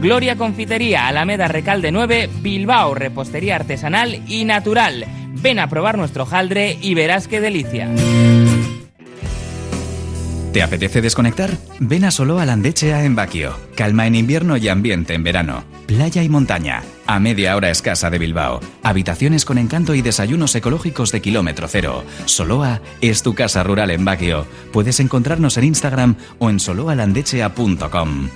Gloria Confitería, Alameda Recalde 9, Bilbao, repostería artesanal y natural. Ven a probar nuestro jaldre y verás qué delicia. ¿Te apetece desconectar? Ven a Solo Landechea en Baquio. Calma en invierno y ambiente en verano. Playa y montaña. A media hora escasa de Bilbao. Habitaciones con encanto y desayunos ecológicos de kilómetro cero. Soloa es tu casa rural en Baquio. Puedes encontrarnos en Instagram o en soloalandechea.com.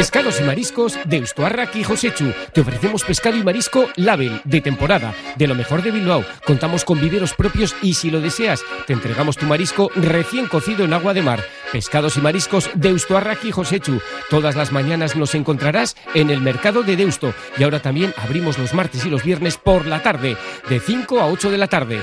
Pescados y mariscos de Ustuarrak y Josechu. Te ofrecemos pescado y marisco Label, de temporada, de lo mejor de Bilbao. Contamos con viveros propios y si lo deseas, te entregamos tu marisco recién cocido en agua de mar. Pescados y mariscos de Ustuarrak y Josechu. Todas las mañanas nos encontrarás en el mercado de Deusto. Y ahora también abrimos los martes y los viernes por la tarde, de 5 a 8 de la tarde.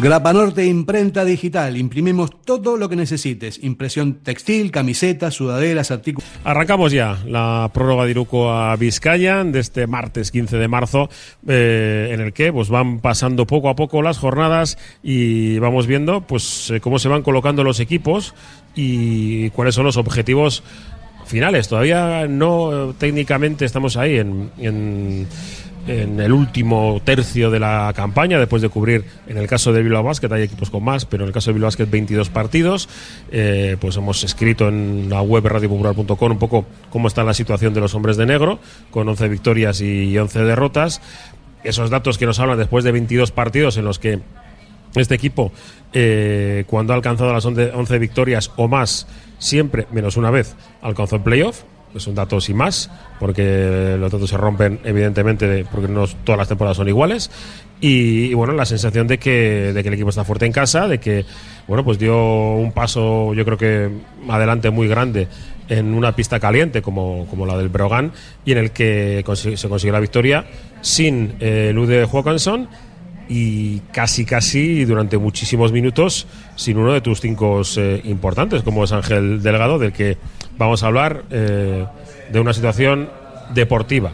Grapanorte Imprenta Digital. Imprimimos todo lo que necesites. Impresión textil, camisetas, sudaderas, artículos. Arrancamos ya la prórroga de Iruko a Vizcaya de este martes 15 de marzo, eh, en el que pues, van pasando poco a poco las jornadas y vamos viendo pues, eh, cómo se van colocando los equipos y cuáles son los objetivos finales. Todavía no técnicamente estamos ahí en, en en el último tercio de la campaña, después de cubrir, en el caso de Bilbao Basket, hay equipos con más, pero en el caso de Bilbao Basket 22 partidos, eh, pues hemos escrito en la web radiopopular.com un poco cómo está la situación de los hombres de negro, con 11 victorias y 11 derrotas. Esos datos que nos hablan después de 22 partidos en los que este equipo, eh, cuando ha alcanzado las 11 victorias o más, siempre, menos una vez, alcanzó el playoff es un dato sin más, porque los datos se rompen evidentemente porque no todas las temporadas son iguales. Y, bueno, la sensación de que, de que el equipo está fuerte en casa, de que bueno, pues dio un paso yo creo que adelante muy grande en una pista caliente como, como la del Brogan y en el que se consiguió la victoria sin eh, Lude Hawkinson y casi casi durante muchísimos minutos sin uno de tus cinco eh, importantes como es Ángel Delgado del que vamos a hablar eh, de una situación deportiva.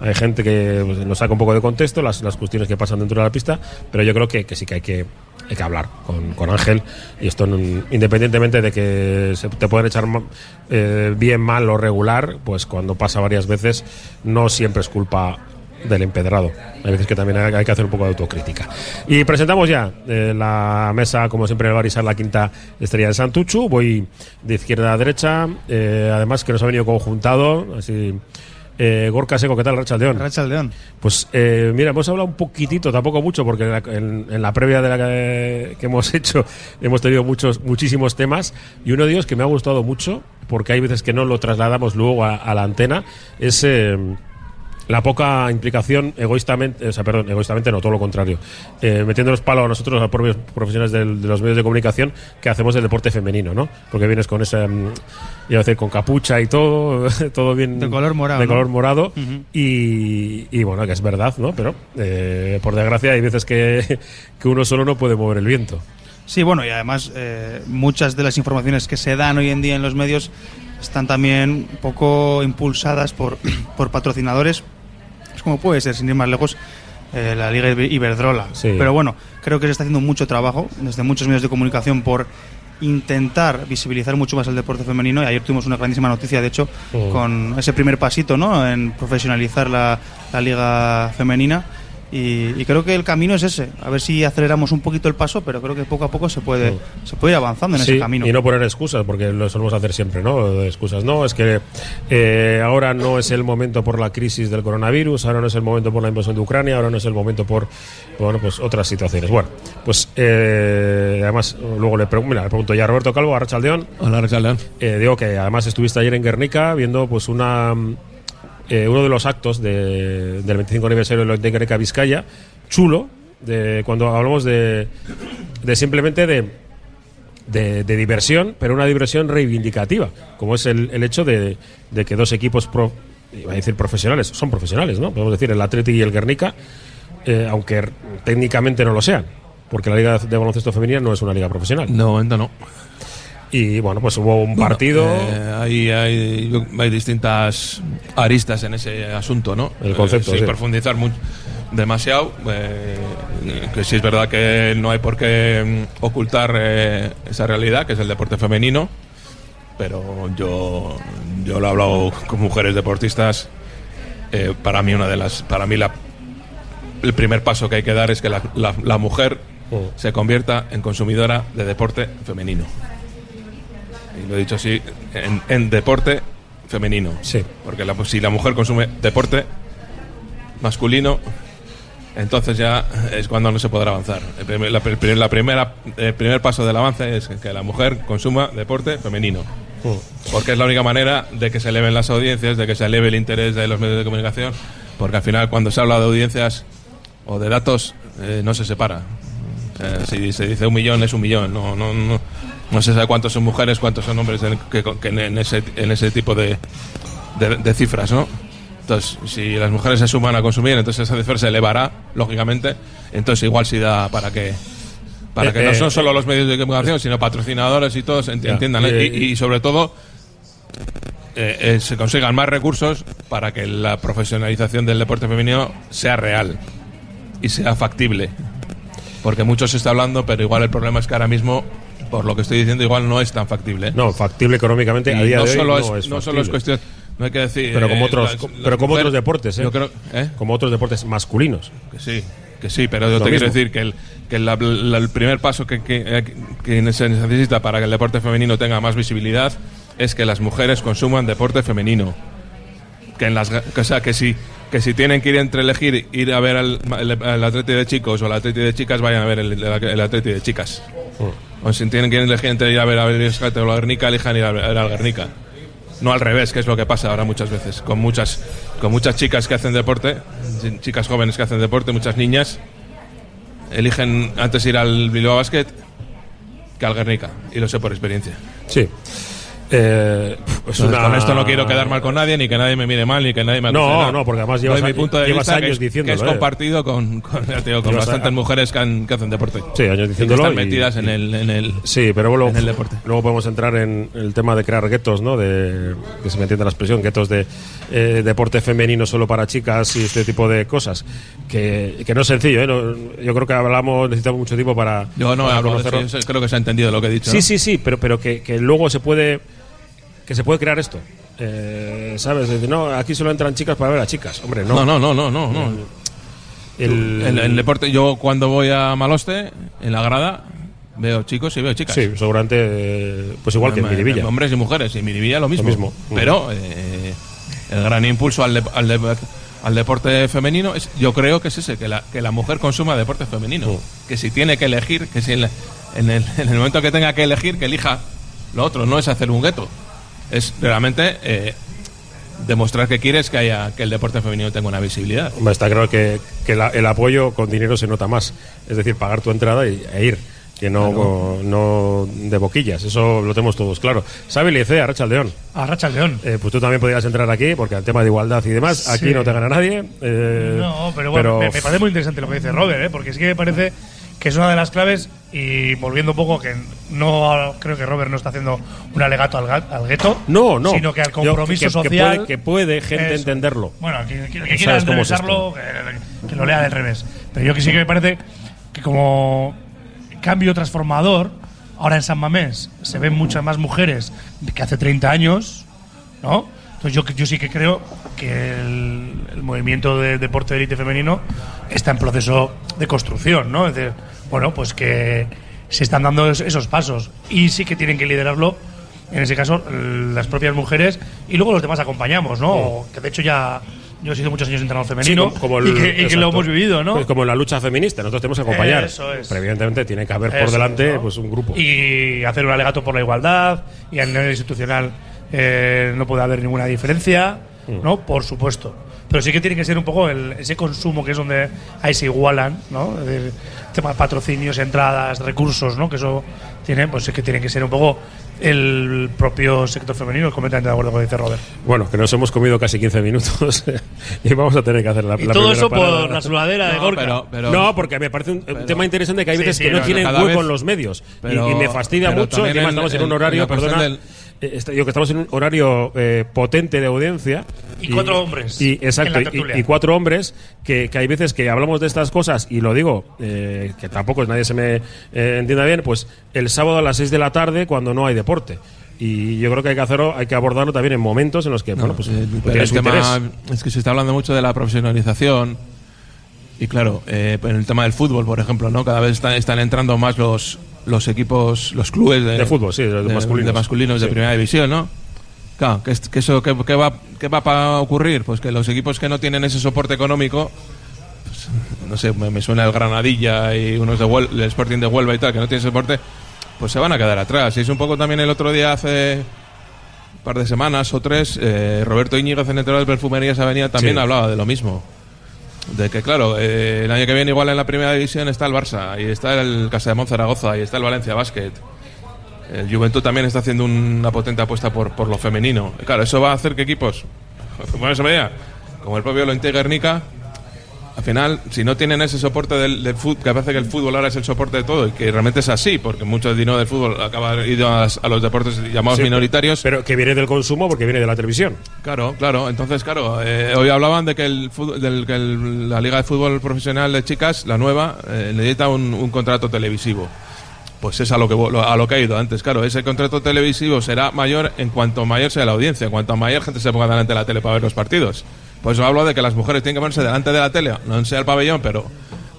Hay gente que pues, nos saca un poco de contexto las, las, cuestiones que pasan dentro de la pista pero yo creo que, que sí que hay que hay que hablar con, con Ángel y esto independientemente de que se te pueden echar eh, bien mal o regular pues cuando pasa varias veces no siempre es culpa del empedrado. Hay veces que también hay que hacer un poco de autocrítica. Y presentamos ya eh, la mesa, como siempre, el Barisar, la quinta estrella de Santuchu. Voy de izquierda a derecha, eh, además que nos ha venido conjuntado, así. Eh, Gorka Seco, ¿qué tal, Rachaldeón? Rachaldeón. Pues eh, mira, hemos hablado un poquitito, tampoco mucho, porque en la, en, la previa de la que, que, hemos hecho hemos tenido muchos, muchísimos temas y uno de ellos que me ha gustado mucho, porque hay veces que no lo trasladamos luego a, a la antena, es eh, la poca implicación egoístamente, o sea, perdón, egoístamente no, todo lo contrario, eh, metiendo los palos a nosotros, a los propios profesionales del, de los medios de comunicación, que hacemos del deporte femenino, ¿no? Porque vienes con esa, mm, iba a decir, con capucha y todo, todo bien. De color morado. De color morado, uh -huh. y, y, bueno, que es verdad, ¿no? Pero, eh, por desgracia, hay veces que, que uno solo no puede mover el viento. Sí, bueno, y además eh, muchas de las informaciones que se dan hoy en día en los medios están también un poco impulsadas por, por patrocinadores como puede ser, sin ir más lejos, eh, la Liga Iberdrola. Sí. Pero bueno, creo que se está haciendo mucho trabajo desde muchos medios de comunicación por intentar visibilizar mucho más el deporte femenino y ayer tuvimos una grandísima noticia de hecho con ese primer pasito ¿no? en profesionalizar la, la liga femenina y, y, creo que el camino es ese a ver si aceleramos un poquito el paso pero creo que poco a poco se puede se puede ir avanzando en Sí, ese camino Y no poner excusas, porque lo solemos hacer siempre, ¿no? Excusas. No, es que eh, ahora no es el momento por la crisis del coronavirus, ahora no es el momento por la invasión de Ucrania, ahora no es el momento por, bueno, pues otras situaciones. Bueno, pues eh, además, luego le, pregun mira, le pregunto ya a Roberto Calvo, a Rachaldeón. Hola, Rachaldeón. Eh, digo que además estuviste ayer en Guernica viendo pues una eh, uno de los actos de, del 25 aniversario de Guernica Vizcaya, chulo, de cuando hablamos de, de simplemente de, de, de, diversión, pero una diversión reivindicativa, como es el, el hecho de, de, que dos equipos, pro, iba a decir profesionales, son profesionales, ¿no? Podemos decir el Athletic y el Guernica, eh, aunque técnicamente no lo sean, porque la Liga de Baloncesto Femenina no es una liga profesional. No, momento no. Y bueno, pues hubo un partido. Bueno, eh, hay, hay, hay, distintas aristas en ese asunto, ¿no? El concepto. Eh, sin sí. profundizar mucho. demasiado. eh, que sí es verdad que no hay por qué mm, ocultar eh, esa realidad, que es el deporte femenino. Pero yo, yo lo he hablado con mujeres deportistas. eh, para mí, una de las. Para mí, la, el primer paso que hay que dar es que la, la- la mujer se convierta en consumidora de deporte femenino. Y lo he dicho así, en, en deporte femenino. Sí. Porque la- si la mujer consume deporte masculino, entonces ya es cuando no se podrá avanzar. El primer, la, la primera, el primer paso del avance es que la mujer consuma deporte femenino. Porque es la única manera de que se eleven las audiencias, de que se eleve el interés de los medios de comunicación. Porque al final, cuando se habla de audiencias o de datos, eh, no se separa. Eh, si se dice un millón, es un millón. No, no, no, no se sabe cuántos son mujeres, cuántos son hombres en, que, que en, ese, en ese tipo de, de, de cifras, ¿no? Entonces, si las mujeres se suman a consumir, entonces esa cifra se elevará, lógicamente. Entonces, igual sí da para que para Eh, que no eh, son solo los medios de comunicación, sino patrocinadores y todos entiendan. ¿eh? Eh, Y, y sobre todo, eh, eh, se consigan más recursos para que la profesionalización del deporte femenino sea real y sea factible. Porque mucho se está hablando, pero igual el problema es que ahora mismo, por lo que estoy diciendo, igual no es tan factible. No, factible económicamente a día no de hoy solo no es, es no solo es cuestión no hay que decir Pero como eh, otros, las- co- las pero como mujeres- otros deportes, ¿eh? yo creo ¿eh? Como otros deportes masculinos. que sí que sí pero yo te quiero decir que el que la- la- el primer paso que, que, eh, que se necesita para que el deporte femenino tenga más visibilidad es que las mujeres consuman deporte femenino que en las que, o sea que si que si tienen que ir entre elegir ir a ver al, el, el atleti de chicos o el atleti de chicas vayan a ver el, el, el atleti de chicas o si tienen que elegir entre ir a ver a ver la Guernica elijan ir a ver al Guernica no al revés, que es lo que pasa ahora muchas veces, con muchas, con muchas chicas que hacen deporte, chicas jóvenes que hacen deporte, muchas niñas, eligen antes ir al Bilbao Basket que al Guernica, y lo sé por experiencia. Sí. Eh, una- Con esto no quiero quedar mal con nadie, ni que nadie me mire mal, ni que nadie me No, nada. no, porque además llevas mi a- punto de llevas vista que años que diciéndolo, es ¿eh? compartido con, con, a- bastantes mujeres que, han- que hacen deporte. Sí, años Y que diciéndolo. están y- metidas en el, en el Sí, pero luego, en el deporte. luego podemos entrar en el tema de crear guetos, ¿no? De, que se me entienda la expresión, guetos de eh, deporte femenino solo para chicas y este tipo de cosas. Que, que no es sencillo, ¿eh? No- yo creo que hablamos, necesitamos mucho tiempo para, Yo no para hablo yo creo que se ha entendido lo que he dicho. Sí, ¿no? sí, sí, pero, pero que, que luego se puede que se puede crear esto. Eh, ¿Sabes? Decir, no, aquí solo entran chicas para ver a chicas. Hombre, no. No, no, no, no, no. no. El, El, el deporte, yo cuando voy a Maloste, en la grada, veo chicos y veo chicas. Sí, seguramente, pues igual que en Miribilla. Hombres y mujeres, y en Miribilla lo mismo. mismo. Pero eh, el gran impulso al, de- al, de- al deporte femenino, es, yo creo que es ese, que la, que la mujer consuma deporte femenino. Mm. Que si tiene que elegir, que si en, la- en el, en el momento que tenga que elegir, que elija lo otro, no es hacer un gueto. Es realmente eh, demostrar que quieres que haya que el deporte femenino tenga una visibilidad. Hombre, Está claro que, que la- el apoyo con dinero se nota más. Es decir, pagar tu entrada y, e ir. Que no, no de boquillas. Eso lo tenemos todos claro. ¿Sabe Lice, Arracha León? A Racha León. Eh, pues tú también podrías entrar aquí, porque al tema de igualdad y demás, aquí no te gana nadie. eh, No, pero bueno, me, me parece muy interesante lo que dice Robert, ¿eh? porque sí que me parece que es una de las claves y volviendo un poco que no creo que Robert no está haciendo un alegato al, al gueto, No, no. sino que al Yo- compromiso que- que social puede- que puede gente Eso. entenderlo. Bueno, que, que- que ¿Sabes quiera es que lo lea del revés. Pero yo que sí que me parece que como cambio transformador, ahora en San Mamés se ven muchas más mujeres que hace 30 años, ¿no? Entonces yo, yo sí que creo que el, el movimiento de deporte de élite femenino está en proceso de construcción, ¿no? Es decir, bueno, pues que se están dando es- esos pasos y sí que tienen que liderarlo, en ese caso, las propias mujeres y luego los demás acompañamos, ¿no? O Que de hecho ya yo he sido muchos años entrenador femenino como, como el- y, que, y que exacto. lo hemos vivido, ¿no? Pues como en la lucha feminista, nosotros tenemos que acompañar. Eso es. Pero evidentemente tiene que haber por Eso delante pues un grupo. Y hacer un alegato por la igualdad y a nivel institucional eh, no puede haber ninguna diferencia. ¿No? Por supuesto. Pero sí que tiene que ser un poco el- ese consumo que es donde ahí se igualan, ¿no? Es decir, tema de patrocinios, entradas, recursos, ¿no? Que eso tiene, pues es que tiene que ser un poco el propio sector femenino, completamente de acuerdo con lo que dice Robert. Bueno, que nos hemos comido casi 15 minutos y vamos a tener que hacer la, Y la todo eso parada. por la sudadera de No, Gorka. pero- pero- no, porque me parece un, un tema interesante que hay veces sí, que no tienen hueco vez- en los medios. Y- pero- y, me fastidia pero mucho. en- estamos en un horario, perdona, del- está- digo que estamos en un horario eh, potente de audiencia. Y cuatro hombres Y, exacto, en la y- tertulia. y, cuatro hombres que, que hay veces que hablamos de estas cosas, y lo digo, eh, que tampoco nadie se me eh, entienda bien, pues el sábado a las 6 de la tarde cuando no hay deporte. Y yo creo que hay que hacerlo, hay que abordarlo también en momentos en los que, bueno, pues, el, pues tema es que se está hablando mucho de la profesionalización y claro, eh, en el tema del fútbol, por ejemplo, ¿no? Cada vez están, están entrando más los, los equipos, los clubes de, De fútbol, sí, de masculinos. de, masculinos de Sí. primera división, ¿no? Claro, que, que eso, ¿qué, qué va, qué va a ocurrir? Pues que los equipos que no tienen ese soporte económico, pues, no sé, me, me suena el Granadilla y unos de Huel- el Sporting de Huelva y tal, que no tienen soporte, pues se van a quedar atrás. Y es un poco también el otro día hace un par de semanas o tres, eh, Roberto Íñiguez, en Entero de Perfumerías Avenida, también Sí. hablaba de lo mismo. De que, claro, eh, el año que viene, igual en la primera división está el Barça, y está el Casa de Zaragoza, y está el Valencia Basket. El Juventud también está haciendo una potente apuesta por, por lo femenino. Claro, eso va a hacer que equipos, como el propio Lointe al final, si no tienen ese soporte del, del fútbol, que parece que el fútbol ahora es el soporte de todo, y que realmente es así, porque mucho dinero del fútbol acaba ido a, a los deportes llamados Sí, minoritarios. Pero que viene del consumo porque viene de la televisión. Claro, claro. Entonces, claro, eh, hoy hablaban de que, el, fútbol- del, que el- la Liga de Fútbol Profesional de Chicas, la nueva, eh, necesita un, un contrato televisivo. Pues es a lo, que, a lo que ha ido antes. Claro, ese contrato televisivo será mayor en cuanto mayor sea la audiencia, en cuanto mayor gente se ponga delante de la tele para ver los partidos. Por eso hablo de que las mujeres tienen que ponerse delante de la tele, no sea el pabellón, pero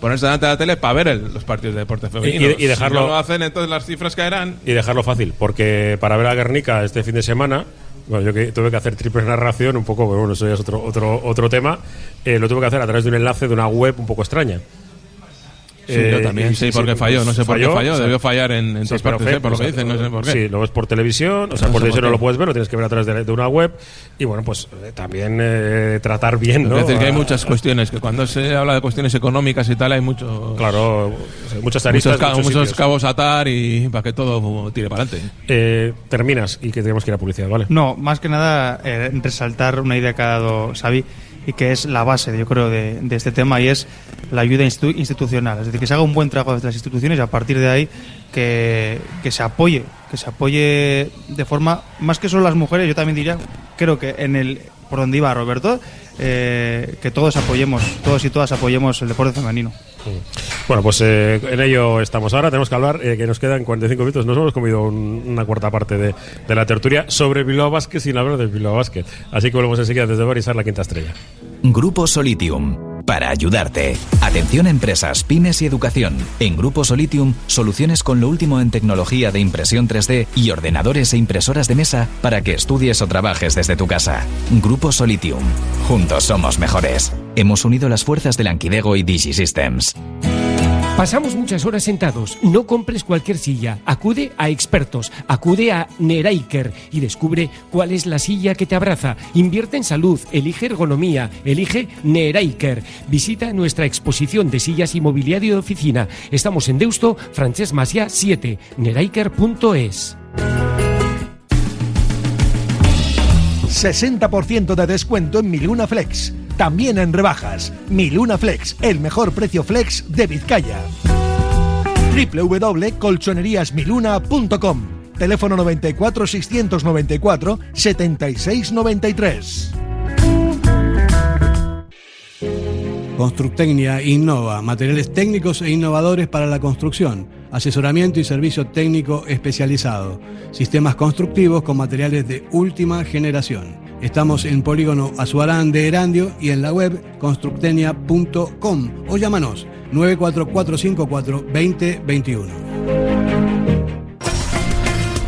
ponerse delante de la tele para ver el- los partidos de deporte femenino. y dejarlo- Si no lo hacen, entonces las cifras caerán. y dejarlo fácil, porque para ver a Guernica este fin de semana, bueno, yo que tuve que hacer triple narración, un poco, bueno, eso ya es otro, otro, otro tema, eh, lo tuve que hacer a través de un enlace de una web un poco extraña. Sí, Eh, yo también, y sí, porque falló, no sé por qué falló, o sea, debió fallar en, en sí, todas partes, fe- ¿eh? por lo o que dicen, no sé por qué. Sí, lo ves por televisión, o sea, No por televisión no lo puedes ver, lo tienes que ver a través de, de una web, y bueno, pues eh, también eh, tratar bien, ¿no? Es decir, que hay muchas cuestiones, que cuando se habla de cuestiones económicas y tal, hay mucho, Claro, muchas aristas, muchos, ca- muchos muchos cabos a atar y para que todo tire para adelante. Eh, terminas y que tenemos que ir a publicidad, ¿vale? No, más que nada eh, resaltar una idea que ha dado Xavi y que es la base, yo creo, de, este tema y es la ayuda institu- institucional. Es decir, que se haga un buen trabajo desde las instituciones y a partir de ahí que se apoye, que se apoye de forma, más que solo las mujeres, yo también diría, creo que en el, por donde iba Roberto, eh, que todos apoyemos, todos y todas apoyemos el deporte femenino. Bueno, pues eh, en ello estamos ahora. Tenemos que hablar, eh, que nos quedan 45 minutos. Nos hemos comido un- una cuarta parte de, de la tertulia sobre Bilbao Basket sin hablar del Bilbao Basket. Así que volvemos enseguida desde Barisar, la quinta estrella. Grupo Solitium. Para ayudarte. Atención empresas, pymes y educación. En Grupo Solitium, soluciones con lo último en tecnología de impresión 3D y ordenadores e impresoras de mesa para que estudies o trabajes desde tu casa. Grupo Solitium. Juntos somos mejores. Hemos unido las fuerzas de Lankidego y DigiSystems. Pasamos muchas horas sentados. No compres cualquier silla. Acude a expertos. Acude a Neraiker y descubre cuál es la silla que te abraza. Invierte en salud. Elige ergonomía. Elige Neraiker. Visita nuestra exposición de sillas y mobiliario de oficina. Estamos en Deusto, Francesc Macià 7. Neraiker.es. 60% de descuento en Miluna Flex. También en rebajas. Miluna Flex, el mejor precio flex de Vizcaya. www.colchoneríasmiluna.com Teléfono 94 694 7693. Constructecnia innova, materiales técnicos e innovadores para la construcción, asesoramiento y servicio técnico especializado, sistemas constructivos con materiales de última generación. Estamos en Polígono Azuarán de Erandio y en la web constructenia.com o llámanos 94454 2021.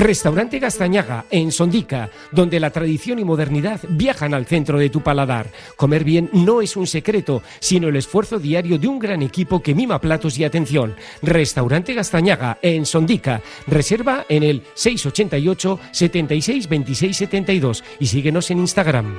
Restaurante Gastañaga, en Sondica, donde la tradición y modernidad viajan al centro de tu paladar. Comer bien no es un secreto, sino el esfuerzo diario de un gran equipo que mima platos y atención. Restaurante Gastañaga, en Sondica. Reserva en el 688 76 26 72 y síguenos en Instagram.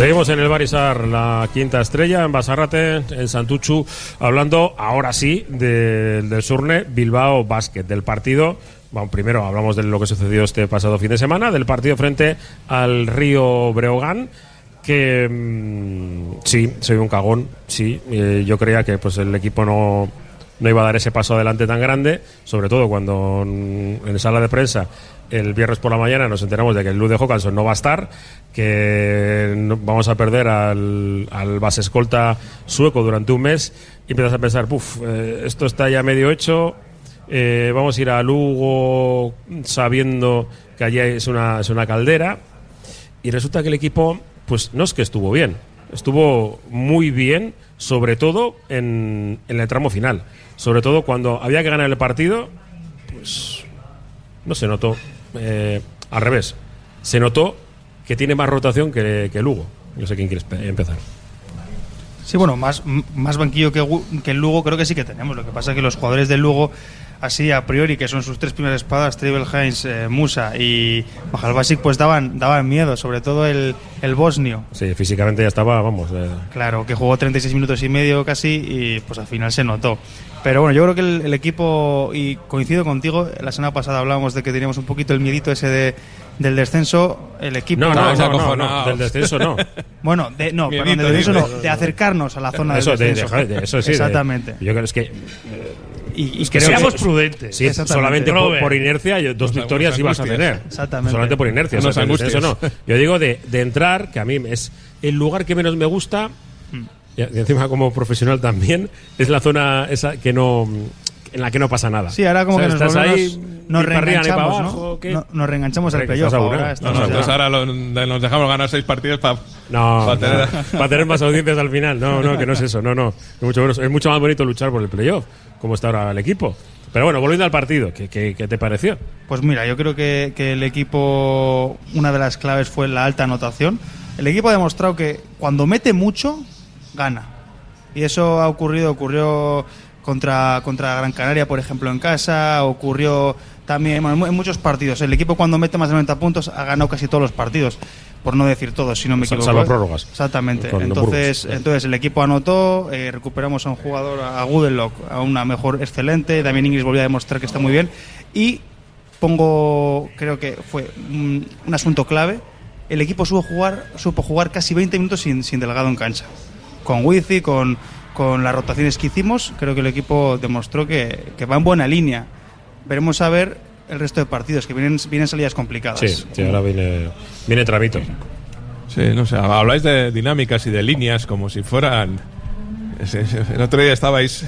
Seguimos en el Barisar, la quinta estrella, en Basarrate, en Santuchu, hablando ahora sí de- del Surne Bilbao Basket, del partido. Bueno, primero hablamos de lo que sucedió este pasado fin de semana, del partido frente al Río Breogán, que mm, sí, soy un cagón, sí. eh, yo creía que pues el equipo no, no iba a dar ese paso adelante tan grande, sobre todo cuando en sala de prensa el viernes por la mañana nos enteramos de que el Lude Hawkinson no va a estar, que no- vamos a perder al, al base escolta sueco durante un mes y empiezas a pensar, puf, eh, esto está ya medio hecho, eh, vamos a ir a Lugo sabiendo que allí es una, es una caldera y resulta que el equipo, pues no es que estuvo bien, estuvo muy bien, sobre todo en, en el tramo final, sobre todo cuando había que ganar el partido, pues no se notó. Eh, al revés, se notó que tiene más rotación que, que Lugo. No sé quién quiere empezar. Sí, bueno, más, más banquillo que, que el Lugo creo que sí que tenemos. Lo que pasa es que los jugadores del Lugo, así a priori, que son sus tres primeras espadas, Tribal Heinz, eh, Musa y Majalbasic, pues daban, daban miedo, sobre todo el, el bosnio. Sí, físicamente ya estaba, vamos. eh, Claro, que jugó 36 minutos y medio casi y pues al final se notó. Pero bueno, yo creo que el, el equipo, y coincido contigo, la semana pasada hablábamos de que teníamos un poquito el miedito ese de, del descenso, el equipo... no, no, no, no, no, acojonados. del descenso no. Bueno, de, no, Miedito, perdón, del descenso no, de acercarnos a la zona eso, del de, descenso. de- de- eso sí. de- Exactamente. yo creo es que y, y que creo que- Seamos prudentes. Sí, Exactamente. solamente por, inercia dos Unas- victorias ibas a tener. Exactamente. Solamente por inercia. Eso no. Yo digo de, de entrar, que a mí es el lugar que menos me gusta, y encima como profesional también, es la zona esa que no en la que no pasa nada. Sí, ahora como O sea, que nos, estás ahí, nos para reenganchamos, abajo, ¿no? No- Nos reenganchamos al playoff. Ahora No, no, pues ahora lo- nos dejamos ganar seis partidos para No, Para tener- no, para tener más audiencias al final. No, no, que no es eso. No, no. Es mucho, menos- es mucho más bonito luchar por el playoff, como está ahora el equipo. Pero bueno, volviendo al partido, ¿qué, qué, qué te pareció? Pues mira, yo creo que, que el equipo, una de las claves fue la alta anotación. El equipo ha demostrado que cuando mete mucho, gana. Y eso ha ocurrido, ocurrió contra, contra Gran Canaria, por ejemplo, en casa, ocurrió también bueno, en mu- en muchos partidos. El equipo cuando mete más de 90 puntos ha ganado casi todos los partidos, por no decir todos, si no me equivoco. salvo prórrogas. Exactamente. Entonces, entonces el equipo anotó, eh, recuperamos a un jugador, a Goodenlock, a una mejor excelente. También Inglis volvió a demostrar que está muy bien. Y pongo, creo que fue un, un asunto clave. El equipo supo jugar, supo jugar casi 20 minutos sin, sin Delgado en cancha. Con Wizi, con, con las rotaciones que hicimos, creo que el equipo demostró que, que va en buena línea. Veremos a ver el resto de partidos, que vienen, vienen salidas complicadas. Sí, sí, ahora viene, viene tramito. Sí, no sé, habláis de dinámicas y de líneas como si fueran... El otro día estabais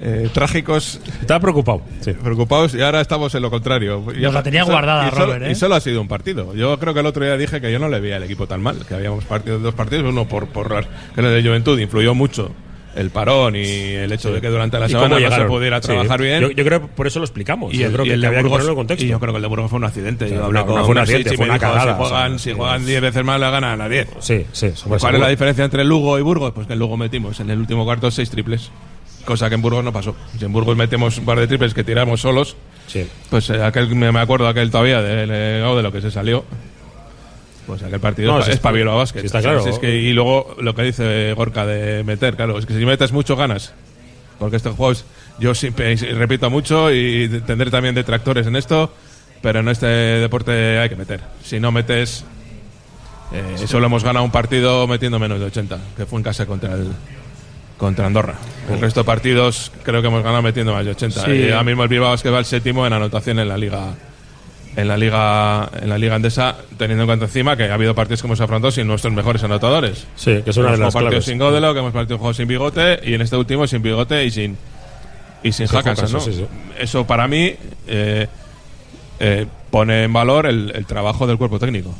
eh, trágicos, Estaba preocupado. Sí. preocupados y ahora estamos en lo contrario. Nos la tenía Y so- guardada, y solo, Robert, ¿eh? y solo ha sido un partido. Yo creo que el otro día dije que yo no le veía al equipo tan mal, que habíamos partido dos partidos, uno por, por que el de Juventud influyó mucho el parón y el hecho de que durante la ¿Y semana no se pudiera Sí. trabajar bien. Yo, yo creo que por eso lo explicamos. yo creo que, el que de que Burgos- en contexto. Y yo creo que el de Burgos fue un accidente. O sea, yo hablé no, con no fue un accidente, y fue una cagada, Si juegan, o sea, si 10 veces más, le ganan a 10. Sí, sí. ¿Cuál es seguro. la diferencia entre Lugo y Burgos? Pues que en Lugo metimos en el último cuarto seis triples, cosa que en Burgos no pasó. Si en Burgos metemos un par de triples que tiramos solos, Sí. pues eh, aquel me acuerdo aquel todavía de, de, de lo que se salió. Pues aquel partido No, es sí, espabiló a básquet. sí, está claro. si es que- y luego lo que dice Gorka de meter, claro, es que si metes mucho ganas. Porque estos juegos, yo siempre repito mucho y tendré también detractores en esto, pero en este deporte hay que meter. Si no metes, eh, solo hemos ganado un partido metiendo menos de 80, que fue en casa contra el, contra Andorra. El resto de partidos creo que hemos ganado metiendo más de 80. Sí. Y ahora mismo el Bilbao es que va el séptimo en anotación en la liga en la liga en la liga andesa teniendo en cuenta encima que ha habido partidos que hemos afrontado sin nuestros mejores anotadores. Sí, que es una de hemos las partidos claves. sin Godelo, que hemos partido juegos sin bigote y en este último sin bigote y sin y sin Hackanson, ¿no? Sí, sí. Eso para mí eh, eh, pone en valor el, el trabajo del cuerpo técnico.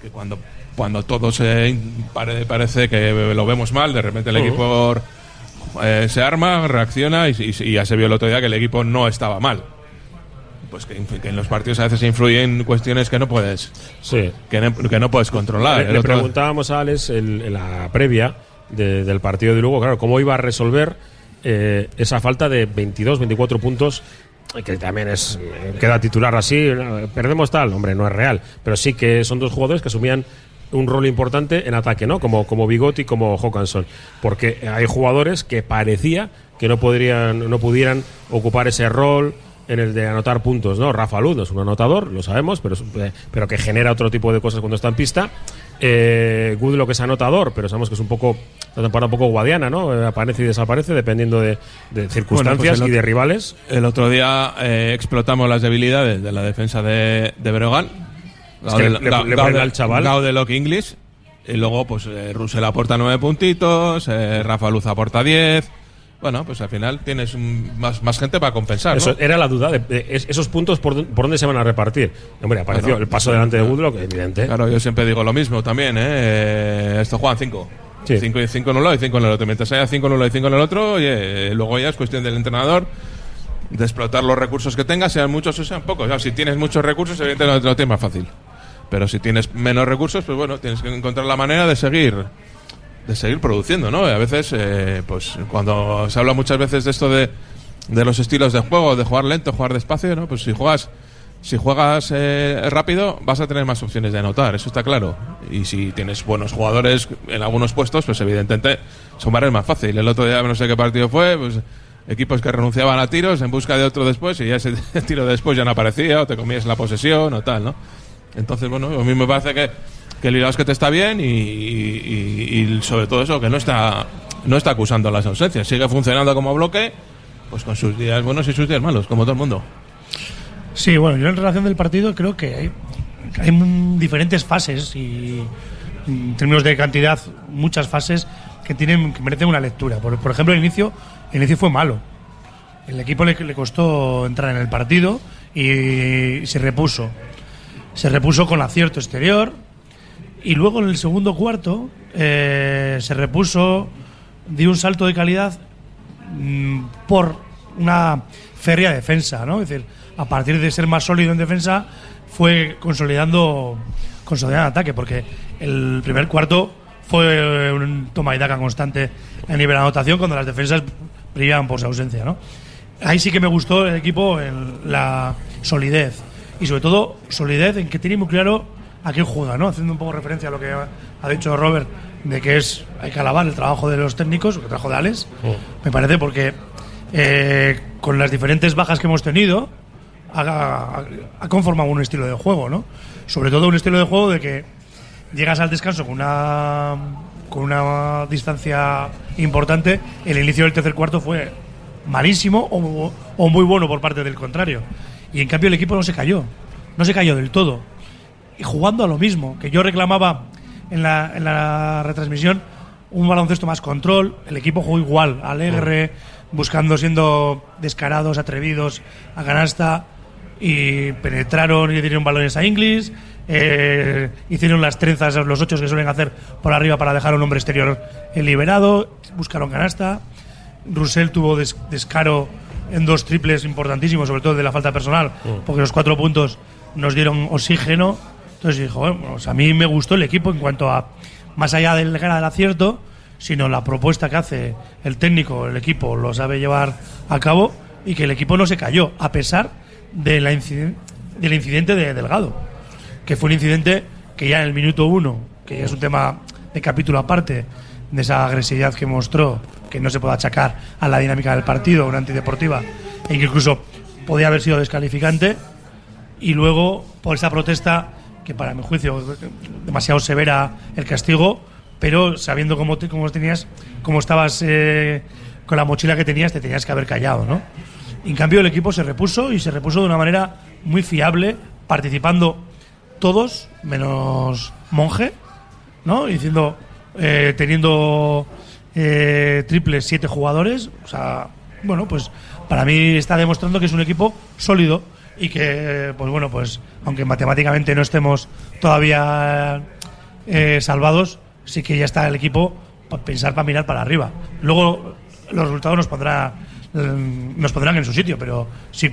Que cuando cuando todo se pare- parece que lo vemos mal, de repente el equipo eh, se arma, reacciona y, y- y ya se vio el otro día que el equipo no estaba mal. Pues que, que en los partidos a veces influyen cuestiones que no puedes Sí. que no, que no puedes controlar. Le, El le otro- preguntábamos a Alex el- en la previa de- del partido de Lugo, claro, cómo iba a resolver eh, esa falta de 22, 24 puntos, que también es eh, queda titular así, eh, perdemos tal, hombre, no es real, pero sí que son dos jugadores que asumían un rol importante en ataque, ¿no? Como, como Bigotti y como Hawkinson. Porque hay jugadores que parecía que no podrían, no pudieran ocupar ese rol en el de anotar puntos, ¿no? Rafa Luz no es un anotador, lo sabemos, pero, eh, pero que genera otro tipo de cosas cuando está en pista. Eh, Goodlock es anotador, pero sabemos que es un poco, la temporada un poco guadiana, ¿no? Eh, aparece y desaparece dependiendo de, de circunstancias Bueno, pues el y de rivales. El otro día eh, explotamos las debilidades de la defensa de, de Breogán. Al chaval. Gaudelock English. Y luego, pues, eh, Russell aporta nueve puntitos, eh, Rafa Luz aporta diez. Bueno, pues al final tienes más, más gente para compensar, ¿no? Eso era la duda de, de es- esos puntos por, por dónde se van a repartir. Hombre, apareció el paso delante de Goodlock, evidente. Claro, yo siempre digo lo mismo también, ¿eh? Eh, Esto juegan cinco. Sí. Cinco, y cinco en un lado y cinco en el otro. Mientras haya cinco en un lado y cinco en el otro, oye, eh, luego ya es cuestión del entrenador de explotar los recursos que tengas, sean muchos o sean pocos. Claro, si tienes muchos recursos, evidentemente lo tienes más fácil. Pero si tienes menos recursos, pues bueno, tienes que encontrar la manera de seguir de seguir produciendo, ¿no? A veces, eh, pues cuando se habla muchas veces de esto de, de los estilos de juego, de jugar lento, jugar despacio, ¿no? Pues si juegas si juegas eh, rápido, vas a tener más opciones de anotar, eso está claro. Y si tienes buenos jugadores en algunos puestos, pues evidentemente sumar es más fácil. El otro día, no sé qué partido fue, pues equipos que renunciaban a tiros en busca de otro después y ya ese tiro de después ya no aparecía o te comías la posesión o tal, ¿no? Entonces, bueno, a mí me parece que, que el que te está bien y, sobre todo eso, que no está, no está acusando las ausencias. Sigue funcionando como bloque, pues con sus días buenos y sus días malos, como todo el mundo. Sí, bueno, yo en relación del partido creo que hay, hay diferentes fases y en términos de cantidad muchas fases que tienen que merecen una lectura. Por, por ejemplo, el inicio, el inicio fue malo. El equipo le costó entrar en el partido y se repuso. Se repuso con acierto exterior y luego en el segundo cuarto eh, se repuso, dio un salto de calidad mm, por una férrea defensa, ¿no? Es decir, a partir de ser más sólido en defensa, fue consolidando, consolidando ataque, porque el primer cuarto fue un toma y daca constante a nivel de anotación cuando las defensas brillaban por su ausencia, ¿no? Ahí sí que me gustó el equipo la solidez y sobre todo solidez en que tiene muy claro a qué juega, ¿no? Haciendo un poco referencia a lo que ha dicho Robert de que es hay que alabar el trabajo de los técnicos, el trabajo de Alex, me parece porque eh, con las diferentes bajas que hemos tenido ha, ha- ha conformado un estilo de juego, ¿no? Sobre todo un estilo de juego de que llegas al descanso con una con una distancia importante, el inicio del tercer cuarto fue malísimo o, o muy bueno por parte del contrario. Y en cambio el equipo no se cayó, no se cayó del todo. Y jugando a lo mismo, que yo reclamaba en la, en la retransmisión un baloncesto más control, el equipo jugó igual, alegre, buscando, siendo descarados, atrevidos, a canasta, y penetraron y dieron balones a Inglis, eh, hicieron las trenzas, los ocho que suelen hacer por arriba para dejar a un hombre exterior liberado, buscaron canasta. Russell tuvo des- descaro en dos triples importantísimos, sobre todo de la falta personal, porque los cuatro puntos nos dieron oxígeno. Entonces dijo, bueno, pues a mí me gustó el equipo en cuanto a, más allá del gana del acierto, sino la propuesta que hace el técnico, el equipo lo sabe llevar a cabo y que el equipo no se cayó, a pesar de la inciden- del incidente de Delgado, que fue un incidente que ya en el minuto uno, que ya es un tema de capítulo aparte, de esa agresividad que mostró, que no se puede achacar a la dinámica del partido, una antideportiva, e incluso podía haber sido descalificante, y luego por esa protesta, que para mi juicio demasiado severa el castigo, pero sabiendo cómo, cómo tenías, cómo estabas eh, con la mochila que tenías, te tenías que haber callado, ¿no? En cambio, el equipo se repuso y se repuso de una manera muy fiable, participando todos, menos Monje, ¿no? Diciendo, eh, teniendo eh, triples siete jugadores, o sea, bueno, pues para mí está demostrando que es un equipo sólido y que, pues bueno, pues aunque matemáticamente no estemos todavía eh, salvados, sí que ya está el equipo para pensar para mirar para arriba. Luego los resultados nos pondrá mm, nos pondrán en su sitio, pero sí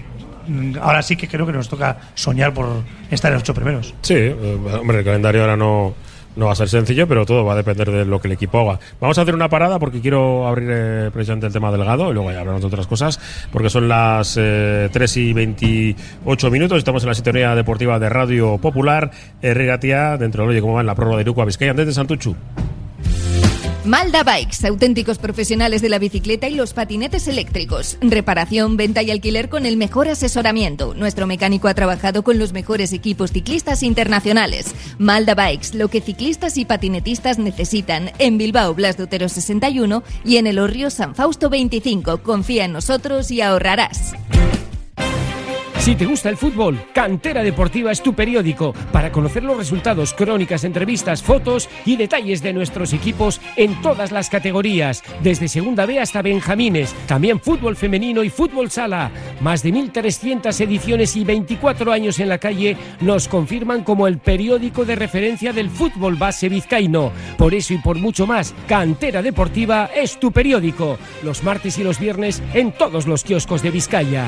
mm, ahora sí que creo que nos toca soñar por estar en los ocho primeros. Sí, eh, hombre, el calendario ahora no, no va a ser sencillo, pero todo va a depender de lo que el equipo haga. Vamos a hacer una parada porque quiero abrir eh, precisamente el tema delgado y luego ya hablamos de otras cosas, porque son las eh, 3 y 28 minutos. Estamos en la sintonía deportiva de Radio Popular. Herrera Tía, dentro de Oye, ¿cómo va en la prórroga de Iruko a Vizcaya? Antes de Santuchu. Malda Bikes, auténticos profesionales de la bicicleta y los patinetes eléctricos. Reparación, venta y alquiler con el mejor asesoramiento. Nuestro mecánico ha trabajado con los mejores equipos ciclistas internacionales. Malda Bikes, lo que ciclistas y patinetistas necesitan. En Bilbao, Blas de Otero 61 y en el Orrio San Fausto 25. Confía en nosotros y ahorrarás. Si te gusta el fútbol, Cantera Deportiva es tu periódico para conocer los resultados, crónicas, entrevistas, fotos y detalles de nuestros equipos en todas las categorías, desde Segunda B hasta Benjamines, también fútbol femenino y fútbol sala. Más de 1.300 ediciones y 24 años en la calle nos confirman como el periódico de referencia del fútbol base vizcaíno. Por eso y por mucho más, Cantera Deportiva es tu periódico, los martes y los viernes en todos los kioscos de Vizcaya.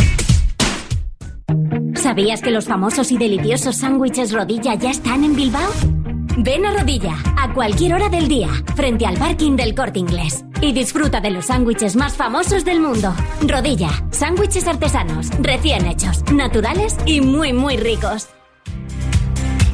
¿Sabías que los famosos y deliciosos sándwiches rodilla ya están en Bilbao? Ven a Rodilla, a cualquier hora del día, frente al parking del corte inglés. Y disfruta de los sándwiches más famosos del mundo. Rodilla, sándwiches artesanos, recién hechos, naturales y muy, muy ricos.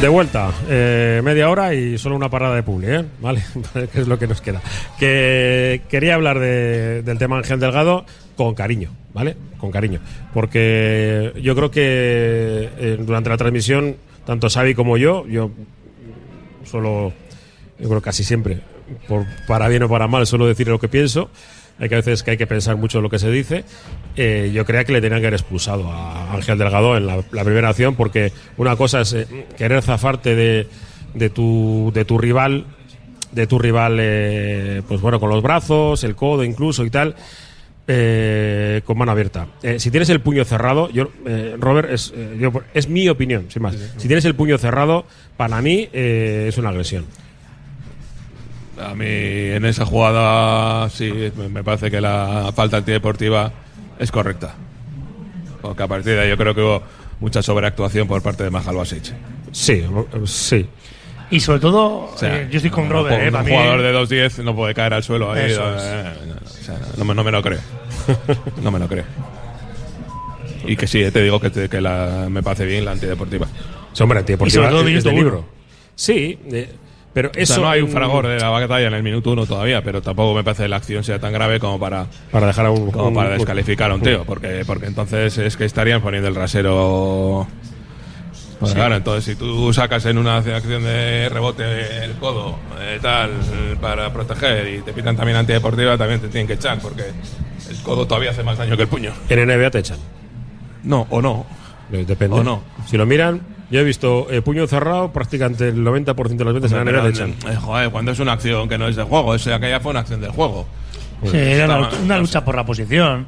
De vuelta, eh, media hora y solo una parada de publi, ¿eh? ¿Vale? que es lo que nos queda. Que quería hablar de- del tema Ángel Delgado con cariño, ¿vale? Con cariño. Porque yo creo que eh, durante la transmisión, tanto Xavi como yo, yo solo, yo creo casi siempre, por, para bien o para mal, suelo decir lo que pienso. Hay que a veces que hay que pensar mucho lo que se dice. Eh, yo creía que le tenían que haber expulsado a Ángel Delgado en la, la primera acción, porque una cosa es eh, querer zafarte de, de, tu, de tu rival, de tu rival, eh, pues bueno, con los brazos, el codo incluso y tal. eh, con mano abierta. Eh, si tienes el puño cerrado, yo, eh, Robert, es, yo- es mi opinión, sin más. Si tienes el puño cerrado, para mí eh, es una agresión. A mí en esa jugada sí, me- parece que la falta antideportiva es correcta. Porque a partir de ahí yo creo que hubo mucha sobreactuación por parte de Mahal Basic. Sí, sí. Y sobre todo, O sea, eh, yo estoy con no, Robert. un eh, mí- jugador de 2-10 no puede caer al suelo ahí. Eso eh, es. o sea, no, me, no me lo creo. no me lo creo. Y que sí, eh, te digo que, te- que la, me parece bien la antideportiva. Sí, hombre, antideportiva Y sobre todo es de uno. libro. Sí, pero O sea, eso no hay un fragor de la batalla en el minuto uno todavía, pero tampoco me parece que la acción sea tan grave como para para dejar a un, como un- para descalificar a un tío, porque porque entonces es que estarían poniendo el rasero. Pues Sí. claro, entonces si tú sacas en una acción de rebote el codo, eh, tal, para proteger y te pitan también antideportiva, también te tienen que echar, porque el codo todavía hace más daño que el puño. En NBA te echan. No, o no. Depende. O no. Si lo miran, yo he visto eh, puño cerrado prácticamente el 90% de las veces en la NBA te echan. Eh, joder, cuando es una acción que no es de juego, es aquella fue una acción del juego. Sí, era una, una lucha por la posición.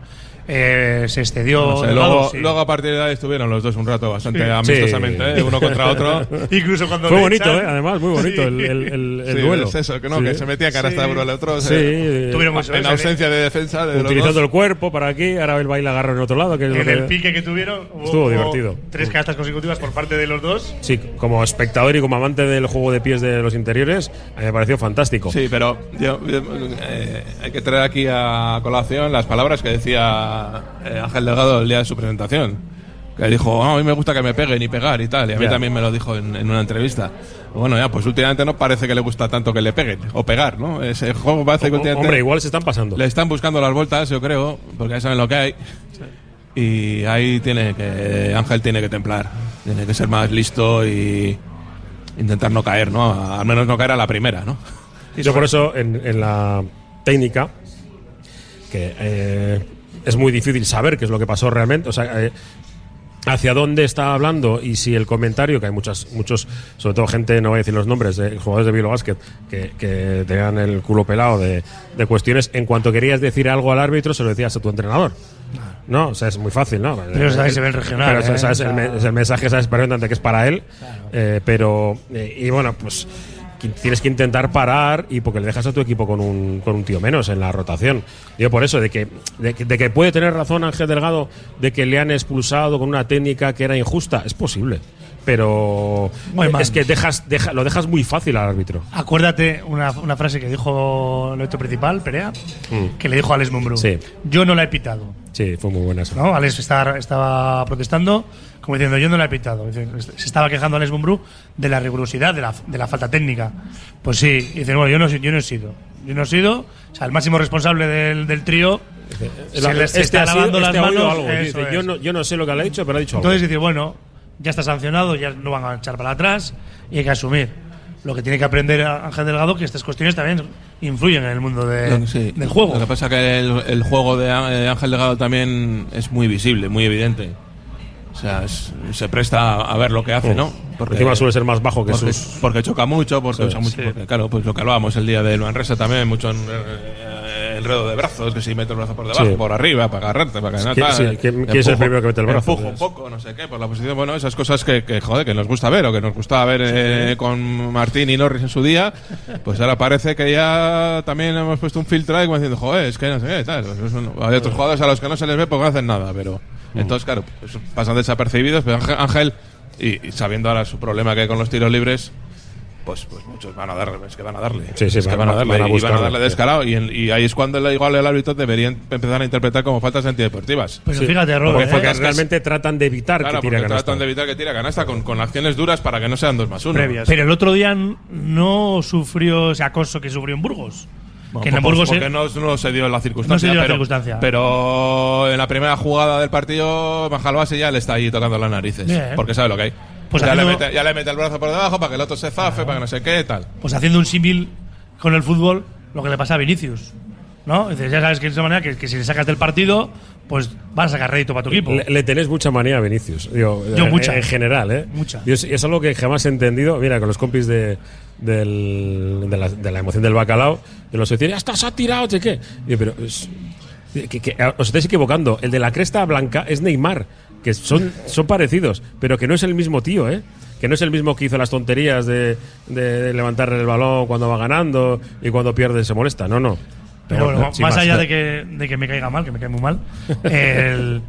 Eh, se excedió. No sé, luego, sí. luego a partir de ahí estuvieron los dos un rato bastante Sí. amistosamente, Sí. ¿eh? uno contra otro. Incluso cuando Fue bonito, echan- ¿eh? Además, muy bonito Sí. el, el, el- el Sí, duelo. es eso, que no, Sí. que se metía cara hasta el otro. Sí, se- eh, Tuvieron en ausencia de defensa de los Utilizando dos. el cuerpo para aquí, ahora el baile agarra en otro lado. Que es lo En que- el pique que tuvieron, hubo- Estuvo hubo divertido. Tres canastas consecutivas por parte de los dos. Sí, como espectador y como amante del juego de pies de los interiores, a mí me pareció fantástico. Sí, pero yo- yo, eh, hay que traer aquí a colación las palabras que decía eh, Ángel Delgado el día de su presentación. Que dijo, "Ah, a mí me gusta que me peguen y pegar y tal. Y a mí Ya. también me lo dijo en, en una entrevista. Bueno, ya, pues últimamente no parece que le gusta tanto que le peguen o pegar, ¿no? Ese juego parece que últimamente hombre, igual se están pasando. le están buscando las vueltas, yo creo, porque ya saben lo que hay. Y ahí tiene que Ángel tiene que templar, tiene que ser más listo y intentar no caer, ¿no? Al menos no caer a la primera, ¿no? Yo por eso en, en la técnica, que eh, es muy difícil saber qué es lo que pasó realmente, o sea, eh, hacia dónde está hablando y si el comentario, que hay muchas, muchos, sobre todo gente, no voy a decir los nombres, de jugadores de Bilbao Basket, que, que tenían el culo pelado de, de cuestiones, en cuanto querías decir algo al árbitro, se lo decías a tu entrenador. No, o sea, es muy fácil, ¿no? Pero también se ve en regional, Pero, ¿eh? ¿sabes? El, el mensaje, sabes perfectamente que es para él, eh, pero, eh, y bueno, pues tienes que intentar parar y porque le dejas a tu equipo con un, con un tío menos en la rotación. Yo por eso, de que, de, de que puede tener razón Ángel Delgado de que le han expulsado con una técnica que era injusta, es posible. Pero Muy es que dejas, deja- lo dejas muy fácil al árbitro. Acuérdate una, una frase que dijo nuestro principal, Perea, Mm. que le dijo a Alex Mumbrú. Sí. Yo no la he pitado. Sí, fue muy buena esa. ¿no? Alex estaba, estaba protestando, como diciendo, yo no la he pitado. Se estaba quejando Alex Mumbrú de la rigurosidad, de la, de la falta técnica. Pues sí, y dice, bueno, yo no, he- yo no he sido. Yo no he sido, o sea, el máximo responsable del, del trío. se le se está lavando este las manos. algo. eso Dice, yo, no, yo no sé lo que le ha dicho, pero ha dicho algo. Entonces dice, bueno, ya está sancionado, ya no van a echar para atrás y hay que asumir. Lo que tiene que aprender Ángel Delgado que estas cuestiones también influyen en el mundo de- sí. del juego. Lo que pasa que el, el juego de eh, Ángel Delgado también es muy visible, muy evidente. O sea, es- se presta a ver lo que hace, ¿no? Encima suele ser más bajo que porque, sus- porque choca mucho, porque Sí, usa mucho, sí. porque, claro, pues lo que hablábamos el día de Manresa también, mucho en- eh, enredo de brazos, que si mete el brazo por debajo, Sí. por arriba, para agarrarte, para que no Sí, tal, sí, ¿quién- quién es el primero que mete el brazo? Empuja un poco, no sé qué, por la posición, bueno, esas cosas que, que, joder, que nos gusta ver, o que nos gustaba ver eh, con Martín y Norris en su día, pues ahora parece que ya también hemos puesto un filtro ahí como diciendo, joder, es que no sé qué, tal. Pues hay otros jugadores a los que no se les ve porque no hacen nada, pero entonces, claro, pues pasan desapercibidos, pero Ángel, Ángel, y, y sabiendo ahora su problema que hay con los tiros libres, pues, pues muchos van a darle, es que van a darle. Sí, sí, Es que van- van a darle, van a y van a darle sí. descarado. Y, en- y ahí es cuando el- igual el árbitro debería empezar a interpretar como faltas antideportivas. Pero fíjate, Robert, Porque, ¿eh? realmente tratan de evitar Claro, que tire canasta. tratan de evitar que tire canasta con, con acciones duras para que no sean dos más uno. Pero el otro día no sufrió ese acoso que sufrió en Burgos. Bueno, que en pues Burgos porque se- no, no se dio la circunstancia. No se dio la pero, circunstancia. Pero en la primera jugada del partido, Majalbase ya le está ahí tocando las narices. Bien. Porque sabe lo que hay. Pues ya, le haciendo- mete, ya le mete el brazo por debajo para que el otro se zafe, para que no sé qué, tal. pues haciendo un símil con el fútbol, lo que le pasa a Vinicius. ¿No? Dices, ya sabes que de esa manera que, que si le sacas del partido, pues vas a sacar rédito para tu equipo. Le, le tenés mucha manía a Vinicius. Digo, Yo en- mucha. En general, ¿eh? Mucha. Yo es, es algo que jamás he entendido. Mira, con los compis de, del- de, la, de la emoción del bacalao, de los decir, ya está, se ha tirado, ¿de qué? Digo, pero es- que, que- os estáis equivocando. El de la cresta blanca es Neymar, que son, son parecidos, pero que no es el mismo tío, ¿eh? que no es el mismo que hizo las tonterías de, de levantar el balón cuando va ganando y cuando pierde se molesta. No, no. Pero bueno, más allá de que, de que me caiga mal, que me cae muy mal, el-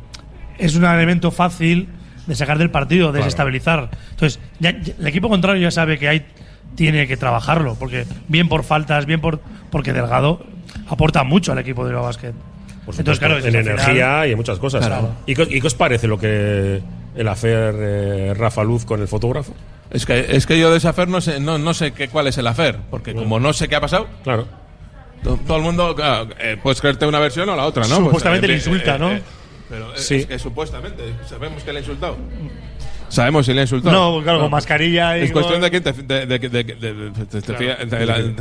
es un elemento fácil de sacar del partido, de desestabilizar. Entonces, ya- ya- el equipo contrario ya sabe que hay, tiene que trabajarlo, porque bien por faltas, bien por porque Delgado aporta mucho al equipo de Bilbao Basket. Por Entonces, claro, en energía final- y en muchas cosas. Claro. ¿Y, qué- y qué os parece lo que el afer eh, Rafa Luz con el fotógrafo? Es que, es que yo de ese afer no sé, no, no sé qué, cuál es el afer, porque como no sé qué ha pasado, claro. to- todo el mundo, claro, eh, puedes creerte una versión o la otra, ¿no? Supuestamente Pues, le insulta, ¿no? pero es- Sí. es que supuestamente, sabemos que le ha insultado. Sabemos si le ha insultado. No, claro, con mascarilla y Es cuestión con- de quién te,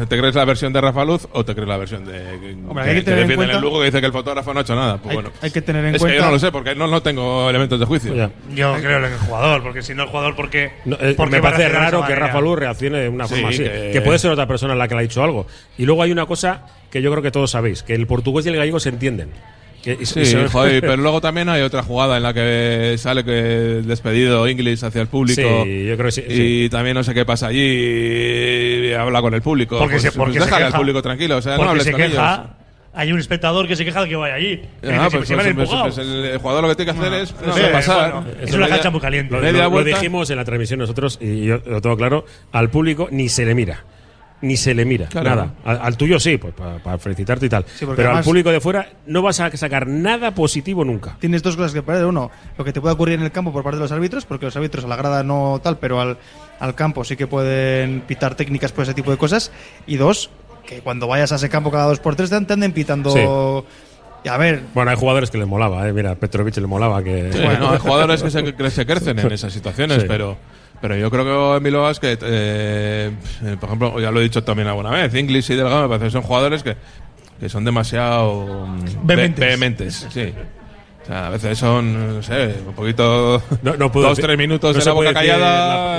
te- crees la versión de Rafa Luz o te crees la versión de Hombre, hay que tener en cuenta- el Lugo que dice que el fotógrafo no ha hecho nada. Pues Hay- bueno, hay que tener en es cuenta- que yo no lo sé porque no, no tengo elementos de juicio. Yo creo en el jugador, porque si no el jugador, porque No, eh, me parece raro que Rafa Luz reaccione de una Sí, forma así. que- Que... puede ser otra persona la que le ha dicho algo. Y luego hay una cosa que yo creo que todos sabéis: que el portugués y el gallego se entienden. Que- Sí, y se- joder, pero luego también hay otra jugada en la que sale que el despedido Inglis hacia el público. Sí, yo creo que sí, Y sí. también no sé qué pasa allí y habla con el público. Porque Pues- se, porque pues se queja, al público tranquilo, o sea, no hables se con queja, ellos. Hay un espectador que se queja de que vaya allí. Ah, pues, "Si me han pues, pues, empujado". pues el jugador lo que tiene que hacer es no no sé, pasar. bueno, es una cancha muy caliente. Lo, dijimos en la transmisión nosotros, y yo lo tengo claro: al público ni se le mira. Ni se le mira, Claro. nada. Al, al tuyo sí, pues para felicitarte y tal. Pero al público de fuera no vas a sacar nada positivo nunca. Tienes dos cosas que perder. Uno, lo que te puede ocurrir en el campo por parte de los árbitros, porque los árbitros a la grada no tal, pero al, al campo sí que pueden pitar técnicas por ese tipo de cosas. Y dos, que cuando vayas a ese campo cada dos por tres te anden pitando. Y a ver, Bueno, hay jugadores que les molaba, ¿eh? Mira, a Petrovic le molaba que. Sí, bueno, hay jugadores que se, que se crecen en esas situaciones, Sí. pero, pero yo creo que es que, eh, eh, por ejemplo, ya lo he dicho también alguna vez, Inglis y Delgado me parece que son jugadores que, que son demasiado mm, Vehementes. ve- vehementes, sí. O sea, a veces son, no sé, un poquito. No, no puedo dos, decir- tres minutos no de la boca callada.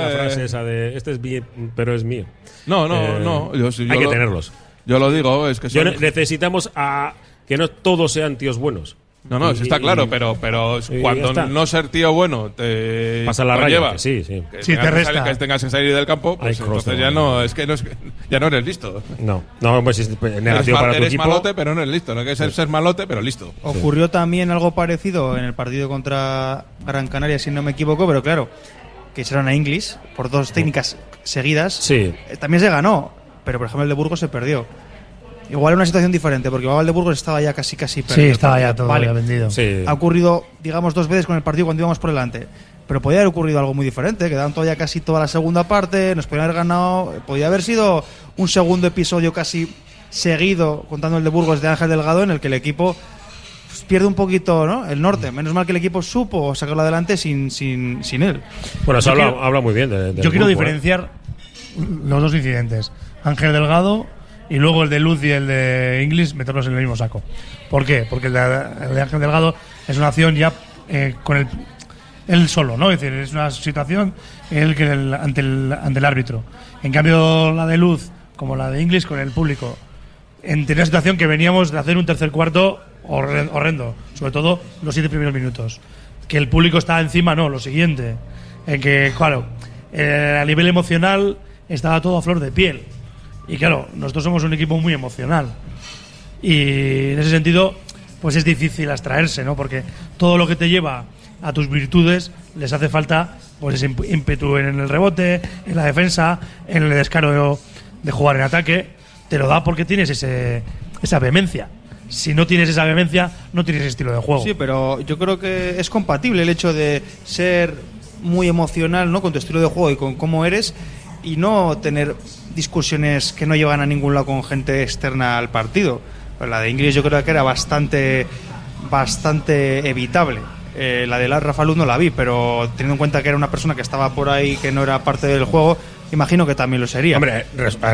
La, la eh, frase esa de este es bien, pero es mío. No, no, Eh, no. Yo, yo hay que lo- tenerlos. Yo lo digo, es que son. ne- necesitamos a que no todos sean tíos buenos. No, no, Y- eso está y- claro, pero, pero cuando no ser tío bueno te Pasa la raya, que sí, sí. que Sí, te que resta. salir- que tengas que salir del campo, pues entonces ya no. es que no es, ya no eres listo. No, no, pues es Eres, negativo mal- para tu eres equipo. malote, pero no eres listo. No que ser, ser malote, pero listo. ocurrió también algo parecido en el partido contra Gran Canaria, si no me equivoco, pero claro, que echaron a Inglis por dos técnicas seguidas. Sí. Eh, También se ganó, pero por ejemplo el de Burgos se perdió. Igual una situación diferente, porque igual el de Burgos estaba ya casi casi perdido. Sí, estaba ya todo Vale. ya vendido. Sí. Ha ocurrido, digamos, dos veces con el partido cuando íbamos por delante. Pero podía haber ocurrido algo muy diferente. Quedaban todavía casi toda la segunda parte, nos podían haber ganado. Podía haber sido un segundo episodio casi seguido, contando el de Burgos de Ángel Delgado, en el que el equipo pues, pierde un poquito ¿no? el norte. Menos mal que el equipo supo sacarlo adelante sin, sin, sin él. Bueno, se Yo habla, quiero- habla muy bien. de- del Yo quiero grupo, ¿eh? diferenciar los dos incidentes. Ángel Delgado y luego el de Luz y el de Inglis meterlos en el mismo saco. ¿Por qué? Porque el de, el de Ángel Delgado es una acción ya eh, con el él solo, ¿no? Es decir, es una situación él que ante, el, ante el árbitro. En cambio, la de Luz, como la de Inglis, con el público. En una situación que veníamos de hacer un tercer cuarto horre- horrendo, sobre todo los siete primeros minutos. Que el público estaba encima, no, lo siguiente. En que, claro, eh, a nivel emocional estaba todo a flor de piel. Y claro, nosotros somos un equipo muy emocional. Y en ese sentido, pues es difícil abstraerse, ¿no? Porque todo lo que te lleva a tus virtudes les hace falta pues ese ímpetu en el rebote, en la defensa, en el descaro de jugar en ataque. Te lo da porque tienes ese, esa vehemencia. Si no tienes esa vehemencia, no tienes ese estilo de juego. Sí, pero yo creo que es compatible el hecho de ser muy emocional ¿no? con tu estilo de juego y con cómo eres y no tener discusiones que no llevan a ningún lado con gente externa al partido. Pero la de Ingrid yo creo que era bastante, bastante evitable. Eh, la de la Rafa Luz no la vi, pero teniendo en cuenta que era una persona que estaba por ahí que no era parte del juego, imagino que también lo sería. Hombre,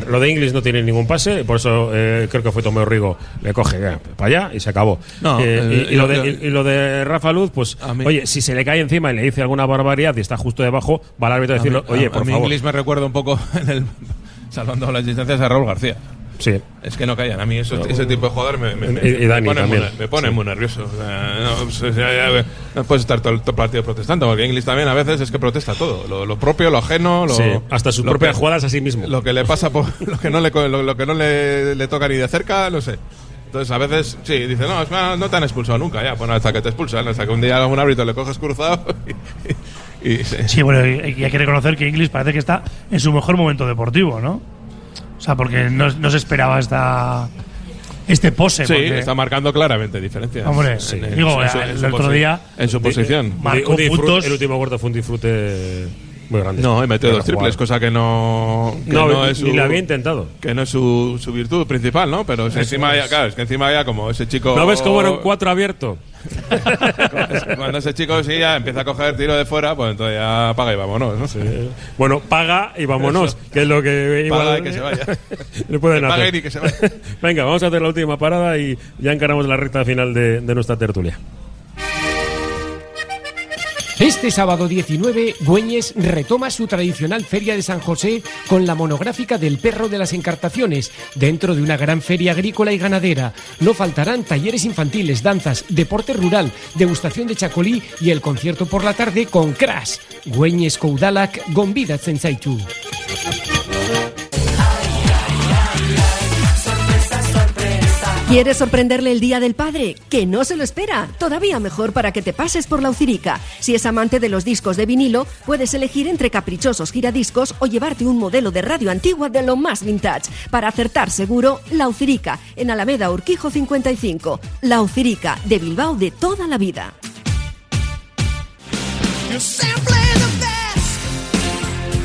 lo de Inglis no tiene ningún pase, por eso eh, creo que fue Tomeo Rigo, le coge eh, para allá y se acabó. No, Eh, y, y lo de, y- y lo de Rafa Luz, pues, oye, si se le cae encima y le dice alguna barbaridad y está justo debajo, va al árbitro a decirle, oye, a- por a mí favor. Inglis me recuerda un poco, en el, salvando las distancias, a Raúl García. Sí. Es que no callan. A mí eso- No. ese tipo de jugador me, me, me- Y- y Dani me pone, muy, me pone Sí. muy nervioso. O sea, no, pues, ya- puedes estar todo el, partido protestando, porque Inglis también a veces es que protesta todo. Lo, lo propio, lo ajeno, lo, Sí, hasta sus propias jugadas a sí mismo. Lo que le pasa por lo que no le, lo, lo que no le, le toca ni de cerca, no sé. Entonces a veces, sí, dice, no, no te han expulsado nunca, ya, bueno, hasta que te expulsan, hasta que un día a un árbitro le coges cruzado y, Sí, bueno, y y hay que reconocer que Inglis parece que está en su mejor momento deportivo, ¿no? O sea, porque no, no se esperaba esta este pose. Sí, porque- está marcando claramente diferencias. Hombre, En- sí. en- Digo, en su- el otro día- En su posición. Marcó puntos. El último cuarto fue un disfrute muy grande. No, y metió De dos triples, cosa que no. Que No, es su, ni la había intentado. Que no es su, su virtud principal, ¿no? Pero es encima es. ya, claro, es que encima ya como ese chico. ¿No ves cómo era un cuatro abierto? Es que Cuando ese chico sí ya empieza a coger tiro de fuera, pues entonces ya paga y vámonos, ¿no? Bueno, paga y vámonos, que es lo que igual Paga y que se vaya. le pueden Que hacer. paguen y que se vaya. Venga, vamos a hacer la última parada y ya encaramos la recta final de, de nuestra tertulia. Este sábado 19, Güeñes retoma su tradicional Feria de San José con la monográfica del perro de las encartaciones, dentro de una gran feria agrícola y ganadera. No faltarán talleres infantiles, danzas, deporte rural, degustación de chacolí y el concierto por la tarde con Crash. Güeñes Koudalak, Gombida Zensaitu. ¿Quieres sorprenderle el Día del Padre? Que no se lo espera. Todavía mejor para que te pases por la Ucirica. Si es amante de los discos de vinilo, puedes elegir entre caprichosos giradiscos o llevarte un modelo de radio antigua de lo más vintage. Para acertar seguro, la Ucirica, en Alameda Urquijo 55. La Ucirica, de Bilbao de toda la vida.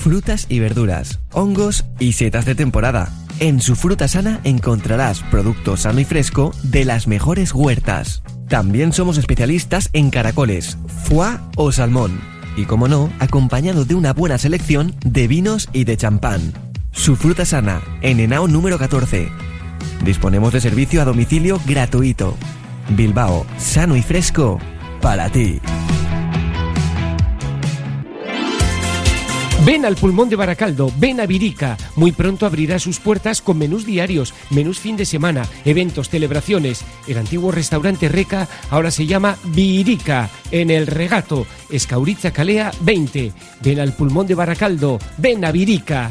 Frutas y verduras, hongos y setas de temporada. En su fruta sana encontrarás producto sano y fresco de las mejores huertas. También somos especialistas en caracoles, foie o salmón. Y como no, acompañado de una buena selección de vinos y de champán. Su fruta sana, en Henao número 14. Disponemos de servicio a domicilio gratuito. Bilbao, sano y fresco para ti. Ven al pulmón de Baracaldo, ven a Virica. Muy pronto abrirá sus puertas con menús diarios, menús fin de semana, eventos, celebraciones. El antiguo restaurante Reca ahora se llama Virica, en el regato, Escauritza Calea 20. Ven al pulmón de Baracaldo, ven a Virica.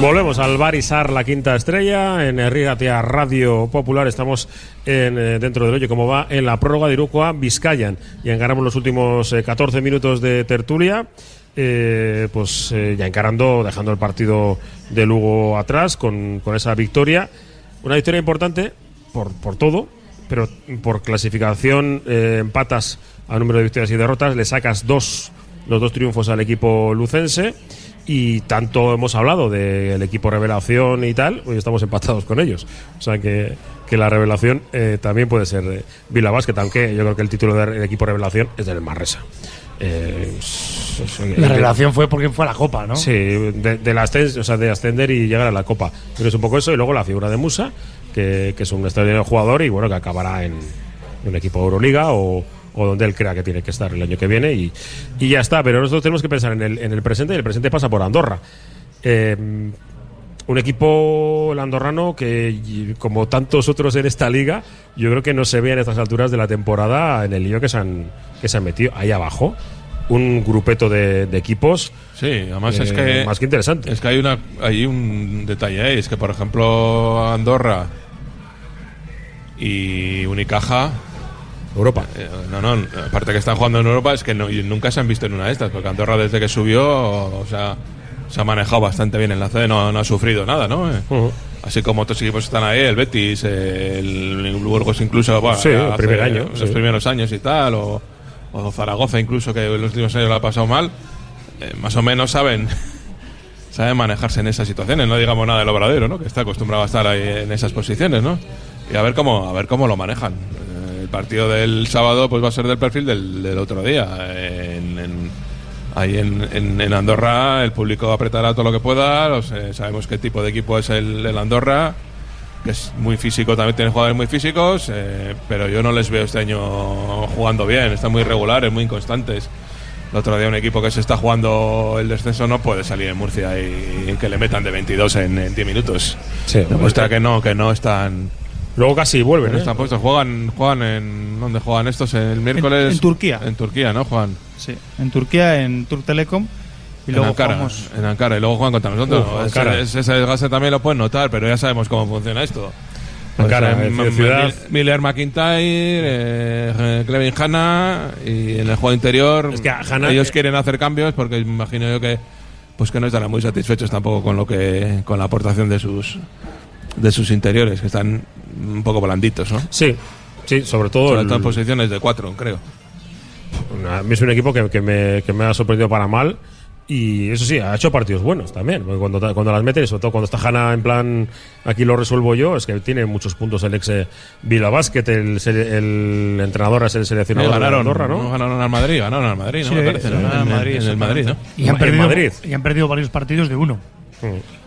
Volvemos al Bar Isar, la quinta estrella, en Herriatia Radio Popular. Estamos en, eh, dentro del hoyo, como va, en la prórroga de Irukoa Vizcayan. Y encaramos los últimos eh, 14 minutos de tertulia. eh, pues eh, ya encarando, dejando el partido de Lugo atrás con, con esa victoria. Una victoria importante por, por todo, pero por clasificación eh, empatas a número de victorias y derrotas, le sacas dos, los dos triunfos al equipo lucense y tanto hemos hablado del equipo revelación y tal, hoy estamos empatados con ellos. O sea que, que la revelación eh, también puede ser eh, Vila Basket, aunque yo creo que el título del equipo revelación es del Marresa. Eh, La revelación fue porque fue a la Copa, ¿no? Sí, de, de la ascens- o sea, de ascender y llegar a la Copa. Pero es un poco eso. Y luego la figura de Musa, que, que es un extraordinario jugador y bueno, que acabará en, en un equipo de Euroliga o, o donde él crea que tiene que estar el año que viene. Y, y ya está. Pero nosotros tenemos que pensar en el, en el presente y el presente pasa por Andorra. Eh, un equipo el andorrano que, como tantos otros en esta liga, yo creo que no se ve en estas alturas de la temporada en el lío que se han, que se han metido ahí abajo. Un grupeto de, de equipos. Sí, además es eh, que. Más que interesante. Es que hay, una, hay un detalle ahí. Es que, por ejemplo, Andorra y Unicaja. Europa. eh, no, no, aparte que están jugando en Europa, es que no- nunca se han visto en una de estas. Porque Andorra, desde que subió, o sea, se ha manejado bastante bien en la C, no, no ha sufrido nada, ¿no? Eh, Así como otros equipos están ahí, el Betis, el, el Burgos incluso, bueno, Sí, el primer año, los sí. primeros años y tal, o, o Zaragoza incluso, que en los últimos años lo ha pasado mal, eh, más o menos saben saben manejarse en esas situaciones, no digamos nada del obradero, ¿no? Que está acostumbrado a estar ahí en esas posiciones, ¿no? Y a ver cómo, a ver cómo lo manejan. Partido del sábado pues va a ser del perfil del, del otro día. En, en- ahí en, en- Andorra el público apretará todo lo que pueda, los, eh, sabemos qué tipo de equipo es el, el Andorra, que es muy físico, también tiene jugadores muy físicos, eh, pero yo no les veo este año jugando bien, están muy regulares, muy inconstantes. El otro día un equipo que se está jugando el descenso no puede salir en Murcia y, que le metan de 22 en, en 10 minutos. Sí, Demuestra que no, que no están... Luego casi vuelven, No ¿eh? están puestos. Juegan, juegan en... ¿Dónde juegan estos? El miércoles... en Turquía. En Turquía, ¿no? Juegan. Sí, en Turquía, en Turk Telecom. Y luego en Ankara, jugamos- en Ankara, y luego juegan contra nosotros. Uf, Ese- Ankara. ese, ese desgaste también lo pueden notar, pero ya sabemos cómo funciona esto. Ankara, Pues, eh, M- ciudad- M- Miller McIntyre, eh, Clevin Hanna y en el juego interior Es que a Hanna- ellos quieren hacer cambios porque imagino yo que pues que no estarán muy satisfechos tampoco con lo que con la aportación de sus de sus interiores que están un poco blanditos, ¿no? Sí, sí, sobre todo. Sobre todo en posiciones de cuatro, creo. A mí es un equipo que, que me, que me ha sorprendido para mal. Y eso sí, ha hecho partidos buenos también. porque Cuando, cuando las mete, y sobre todo cuando está Hanna en plan, aquí lo resuelvo yo, es que tiene muchos puntos el ex eh, Vila Basket, el, el entrenador es el seleccionador ganaron, de Andorra, ¿no? ganaron al Madrid, ganaron al Madrid, ¿no? Sí, me parece, sí, ¿no? ganaron En, al Madrid, en el Madrid, ¿no? Y han, perdido, Madrid. y han perdido varios partidos de uno.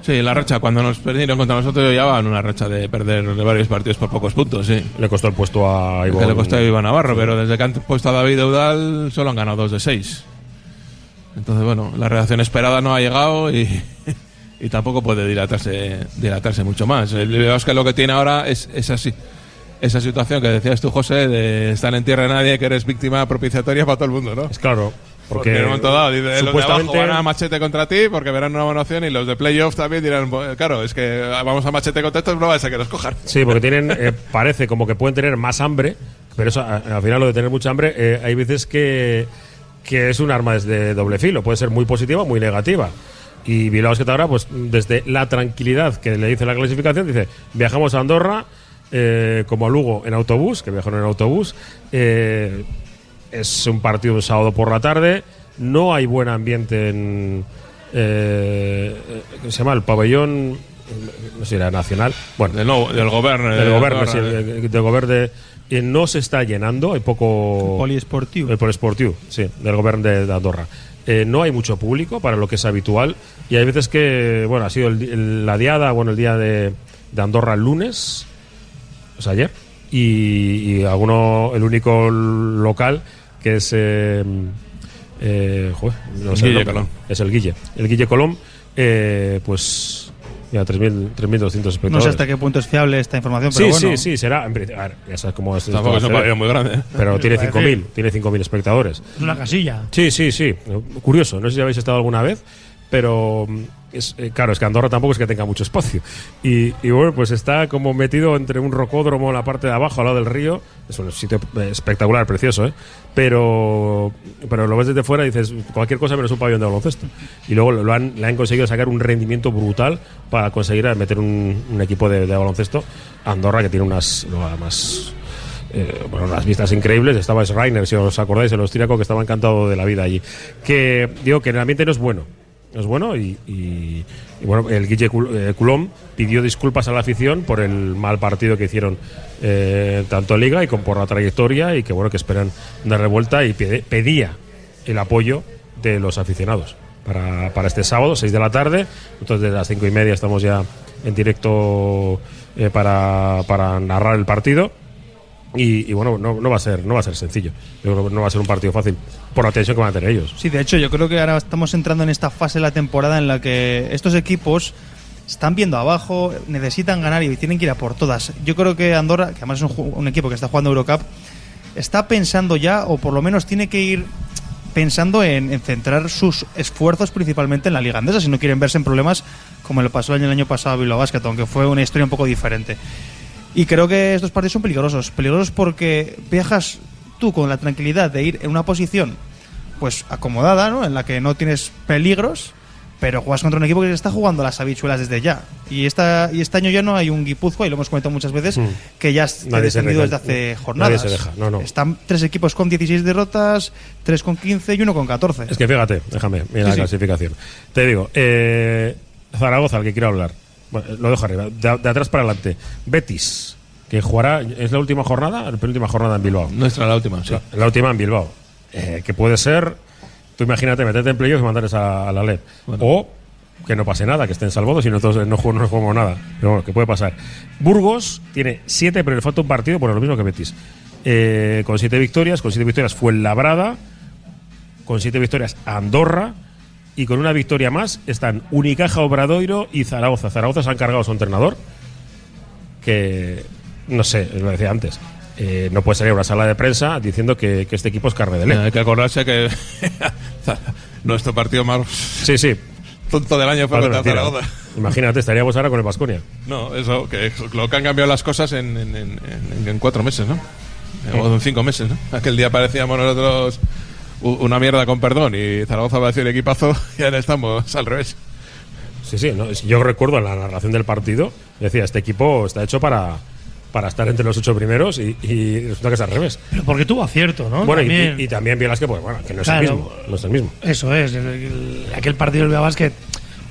Sí, la racha, cuando nos perdieron contra nosotros, ya van una racha de perder varios partidos por pocos puntos, sí. Le costó el puesto a Iván. Que le costó a Iván Navarro, pero desde que han puesto a David Eudal solo han ganado dos de seis. Entonces, bueno, la reacción esperada no ha llegado y, y tampoco puede dilatarse, dilatarse mucho más. Es que lo que tiene ahora es, es así. Esa situación que decías tú, José, de estar en tierra de nadie, que eres víctima propiciatoria para todo el mundo, ¿no? Es claro. Porque, Porque, en un momento dado, dice, los de abajo van a machete contra ti porque verán una buena opción y los de playoff también dirán, "Pues, claro, es que vamos a machete contra estos, no va a ser que nos cojan. Sí, porque tienen, eh, parece como que pueden tener más hambre, pero eso, al final lo de tener mucha hambre, eh, hay veces que, que es un arma de doble filo, puede ser muy positiva o muy negativa. Y Bilbao que ahora, pues desde la tranquilidad que le dice la clasificación, dice, viajamos a Andorra, eh, como a Lugo en autobús, que viajaron en autobús, eh, es un partido un sábado por la tarde, no hay buen ambiente en... Eh, ¿Qué se llama? El pabellón... No sé si era nacional. Bueno, Del, no- del gobierno. del de gobierno, sí, eh. el- del gobierno de- y no se está llenando, hay poco... Poliesportivo. El poliesportivo, sí, del gobierno de, de Andorra. Eh, no hay mucho público para lo que es habitual y hay veces que, bueno, ha sido el el- la diada, bueno, el día de, de Andorra el lunes, o sea, ayer, y, y alguno, el único local que es... eh, eh, joder, no sé el Guille. Colón. Es el Guille. El Guille Colón, eh, pues... Mira, 3.000 3.200 espectadores. No sé hasta qué punto es fiable esta información, pero Sí, bueno. sí, sí, será. en principio- a ver, ya sabes cómo es. Tampoco es un pabellón muy grande, ¿eh? Pero tiene Parece- 5.000, tiene 5.000 espectadores. Es una casilla. Sí, sí, sí. Curioso, no sé si habéis estado alguna vez, pero eh, claro, es que Andorra tampoco es que tenga mucho espacio. Y, bueno, pues está como metido entre un rocódromo en la parte de abajo, al lado del río. Es un sitio eh, espectacular, precioso, ¿eh? Pero, pero lo ves desde fuera y dices, cualquier cosa menos un pabellón de baloncesto. Y luego lo han, le han conseguido sacar un rendimiento brutal para conseguir meter un, equipo de, baloncesto. Andorra, que tiene unas, además, eh, vistas increíbles. Estaba Schreiner, si os acordáis, el austríaco, que estaba encantado de la vida allí. Que digo que el ambiente no es bueno. Es bueno y, bueno, el Guille Cul- eh, Coulomb pidió disculpas a la afición por el mal partido que hicieron eh, tanto Liga y con por la trayectoria y que bueno, que esperan una revuelta y pedía el apoyo de los aficionados para, para este sábado, 6 de la tarde. Entonces, desde las cinco y media estamos ya en directo eh, para narrar el partido. Y, bueno, no, va a ser no va a ser sencillo. No va a ser un partido fácil por la tensión que van a tener ellos. Sí, de hecho, yo creo que ahora estamos entrando en esta fase de la temporada en la que estos equipos están viendo abajo, necesitan ganar y tienen que ir a por todas. Yo creo que Andorra, que además es un, equipo que está jugando Eurocup, está pensando ya, o por lo menos tiene que ir pensando en, en centrar sus esfuerzos principalmente en la Liga Andesa, si no quieren verse en problemas como le pasó el año, el año pasado a Bilbao Basket, aunque fue una historia un poco diferente. Y creo que estos partidos son peligrosos. Peligrosos porque viajas tú con la tranquilidad de ir en una posición pues acomodada, ¿no? En la que no tienes peligros, pero juegas contra un equipo que está jugando las habichuelas desde ya. Y esta y este año ya no hay un Guipúzcoa, y lo hemos comentado muchas veces, Mm. que ya se descendido desde hace Nadie jornadas. se deja, no, no. Están tres equipos con 16 derrotas, tres con 15 y uno con 14. Es que fíjate, déjame, mira Sí, la sí. clasificación. Te digo, eh, Zaragoza, al que quiero hablar. Bueno, lo dejo arriba, de, de atrás para adelante. Betis, que jugará, ¿es la última jornada? La penúltima jornada en Bilbao. Nuestra, la última, sí. La, la última en Bilbao. Eh, que puede ser, tú imagínate, meterte en playoffs y mandarles a, a la LEP. O que no pase nada, que estén salvados y nosotros no, jugamos- no jugamos nada. Pero bueno, que puede pasar. Burgos tiene siete, pero le falta un partido por lo mismo que Betis. Eh, con siete victorias, con siete victorias fue Labrada, con siete victorias Andorra y con una victoria más están Unicaja, Obradoiro y Zaragoza. Zaragoza se han cargado a su entrenador, que no sé, lo decía antes. eh, no puede salir a una sala de prensa diciendo que, que este equipo es carne de leche. hay que acordarse que nuestro partido más Sí, sí. tonto del año fue contra. Zaragoza. Imagínate, estaríamos ahora con el Vasconia. No, eso, que lo que han cambiado las cosas en, en- en- en- en cuatro meses, ¿no? O en cinco meses, ¿no? Aquel día parecíamos nosotros una mierda con perdón y Zaragoza parecía el equipazo y ahora estamos al revés. Sí, sí, no, es- yo recuerdo en la narración del partido, decía, este equipo está hecho para, para estar entre los ocho primeros y, y resulta que es al revés. Pero porque tuvo acierto, ¿no? Bueno, y- También. y, y también Vielas que, pues bueno, que no es Claro. el mismo. No es el mismo. Eso es. el- el- aquel partido del Basket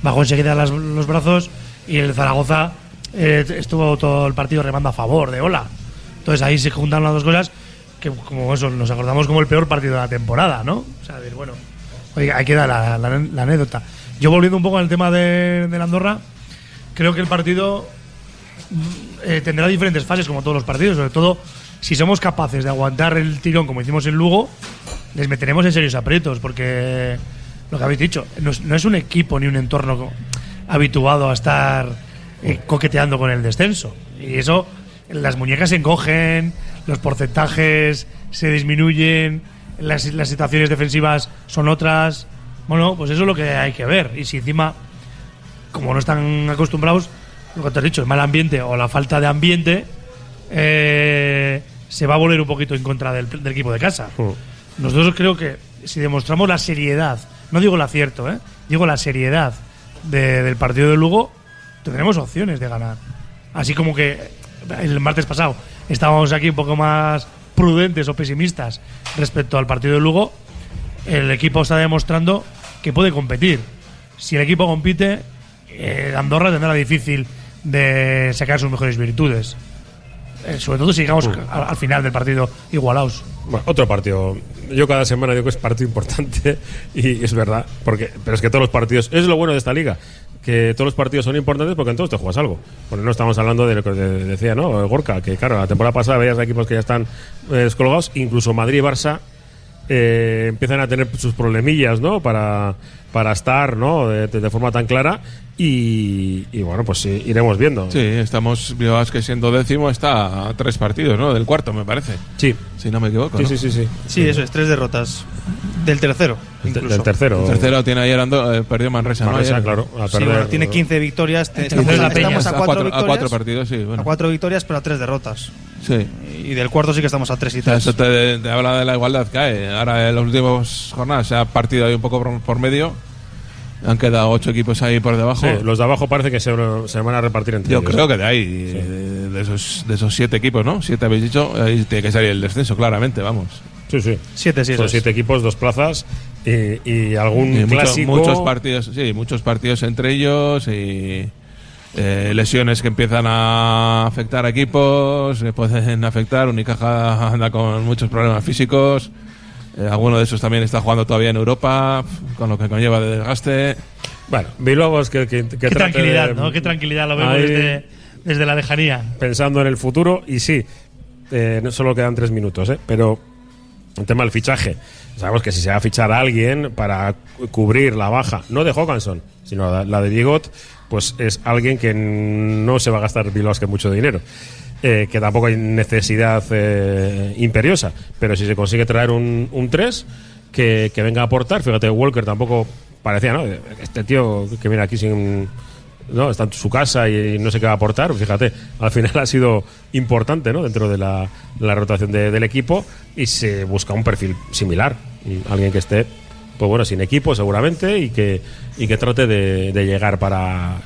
bajó enseguida las- los brazos y el Zaragoza eh, estuvo todo el partido remando a favor de Ola. Entonces ahí se juntaron las dos cosas que, como eso, nos acordamos como el peor partido de la temporada, ¿no? O sea, decir, bueno, ahí queda la, anécdota. Yo volviendo un poco al tema de, la Andorra, creo que el partido mm, eh, tendrá diferentes fases como todos los partidos, sobre todo si somos capaces de aguantar el tirón como hicimos en Lugo, les meteremos en serios aprietos, porque lo que habéis dicho, no es, un equipo ni un entorno habituado a estar eh, coqueteando con el descenso. Y eso, las muñecas se encogen, los porcentajes se disminuyen, las, las situaciones defensivas son otras. Bueno, pues eso es lo que hay que ver. Y si encima, como no están acostumbrados, lo que te has dicho, el mal ambiente o la falta de ambiente, eh, se va a volver un poquito en contra del, del equipo de casa. Nosotros creo que si demostramos la seriedad, no digo el acierto, ¿eh? digo la seriedad de- del partido de Lugo, tendremos opciones de ganar. Así como que el martes pasado estábamos aquí un poco más prudentes o pesimistas respecto al partido de Lugo, el equipo está demostrando que puede competir. Si el equipo compite, eh, Andorra tendrá difícil de sacar sus mejores virtudes. Eh, sobre todo si llegamos al, al final del partido igualados. Bueno, otro partido. Yo cada semana digo que es partido importante y es verdad, porque pero es que todos los partidos, es lo bueno de esta liga, que todos los partidos son importantes porque en todos te juegas algo. Porque no estamos hablando de lo que de- decía, ¿no? Gorka, que claro, la temporada pasada veías equipos que ya están eh, descolgados, incluso Madrid y Barça eh, empiezan a tener sus problemillas, ¿no? Para, para estar, ¿no? De, de forma tan clara y, y bueno, pues sí, iremos viendo. Sí, estamos, Bilbao que siendo décimo está a tres partidos, ¿no? Del cuarto, me parece. Sí. Si no me equivoco. Sí, ¿no? sí, sí, sí. Sí, eso es, tres derrotas. Del tercero, incluso. del tercero. El tercero tiene ayer Ando, eh, perdió Manresa, ¿no? Manresa, claro, a Sí, perder. bueno, tiene 15 victorias. Estamos, a, cuatro cuatro- a victorias, cuatro partidos, sí, bueno. A cuatro victorias, pero a tres derrotas. Sí. Y del cuarto sí que estamos a tres y O sea, tres. eso te, te habla de la igualdad que hay. Ahora en las últimas jornadas se ha partido ahí un poco por, por medio. Han quedado ocho equipos ahí por debajo. Sí, los de abajo parece que se, se van a repartir entre Yo ellos. creo que de ahí, de, de esos, de esos siete equipos, ¿no? Siete habéis dicho, ahí tiene que salir el descenso, claramente, vamos. Sí, sí. Siete, sí, Son siete equipos, dos plazas y, y algún Y mucho- clásico. muchos partidos, sí, muchos partidos entre ellos y eh, lesiones que empiezan a afectar a equipos, que pueden afectar. Unicaja anda con muchos problemas físicos. Eh, alguno de esos también está jugando todavía en Europa, con lo que conlleva de desgaste. Bueno, Bilbao es que, que, que Qué tranquilidad, de- ¿no? Qué tranquilidad lo vemos Ahí, desde, desde la lejanía. Pensando en el futuro y sí, eh, no solo quedan tres minutos, ¿eh? pero el tema del fichaje. Sabemos que si se va a fichar a alguien para cu- cubrir la baja, no de Hawkinson, sino la, la de Diegot, pues es alguien que no se va a gastar que mucho dinero. Eh, que tampoco hay necesidad eh, imperiosa, pero si se consigue traer un, un 3 que, venga a aportar, fíjate, Walker tampoco parecía, ¿no? Este tío que viene aquí sin. ¿no? Está en su casa y no sé qué va a aportar. Fíjate, al final ha sido importante ¿no? dentro de la, la rotación de- del equipo y se busca un perfil similar. Alguien que esté, pues bueno, sin equipo seguramente y que, y que trate de, de llegar para,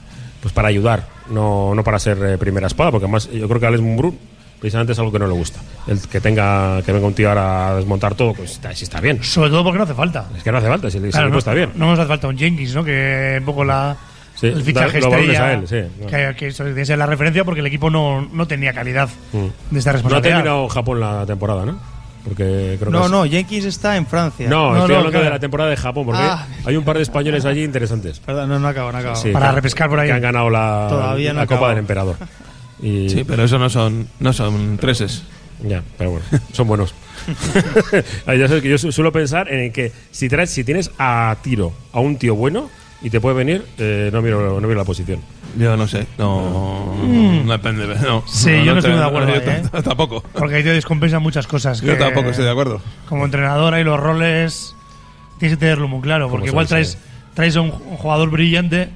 pues para ayudar, no, no para ser eh, primera espada, porque además yo creo que Alex Mumbrú precisamente es algo que no le gusta. El que tenga que venga un tío ahora a desmontar todo, pues está, sí está bien. Sobre todo porque no hace falta. Es que no hace falta, si, el Claro, equipo no, está bien. No nos hace falta un Jenkins, ¿no? Que un poco la. Sí, el fichaje da- estrella, a él, sí. que, que eso tiene que ser la referencia porque el equipo no, no tenía calidad Mm. de esta No ha responsabilidad. terminado Japón la temporada, ¿no? Porque creo que No, es- no, Jenkins está en Francia. No, No, estoy no, hablando claro. de la temporada de Japón, porque Ah. hay un par de españoles allí interesantes. Perdón, no, no acabo, no acabo. Sí, Para que- repescar por ahí. Que han ganado la, Todavía no la Copa del Emperador. Y, Sí, pero eso no son, no son treses. Ya, pero bueno, son buenos. Ya sabes que yo su- suelo pensar en que si traes, si tienes a tiro a un tío bueno y te puede venir, eh, no miro, no miro la posición. Yo no sé, no, Mm. no depende. No, Sí, yo no estoy de acuerdo yo ahí, ¿eh? tampoco. Porque ahí te descompensan muchas cosas. Yo que tampoco estoy de acuerdo. Como entrenador, ahí los roles tienes que tenerlo muy claro. Porque igual traes, traes a un, jugador brillante,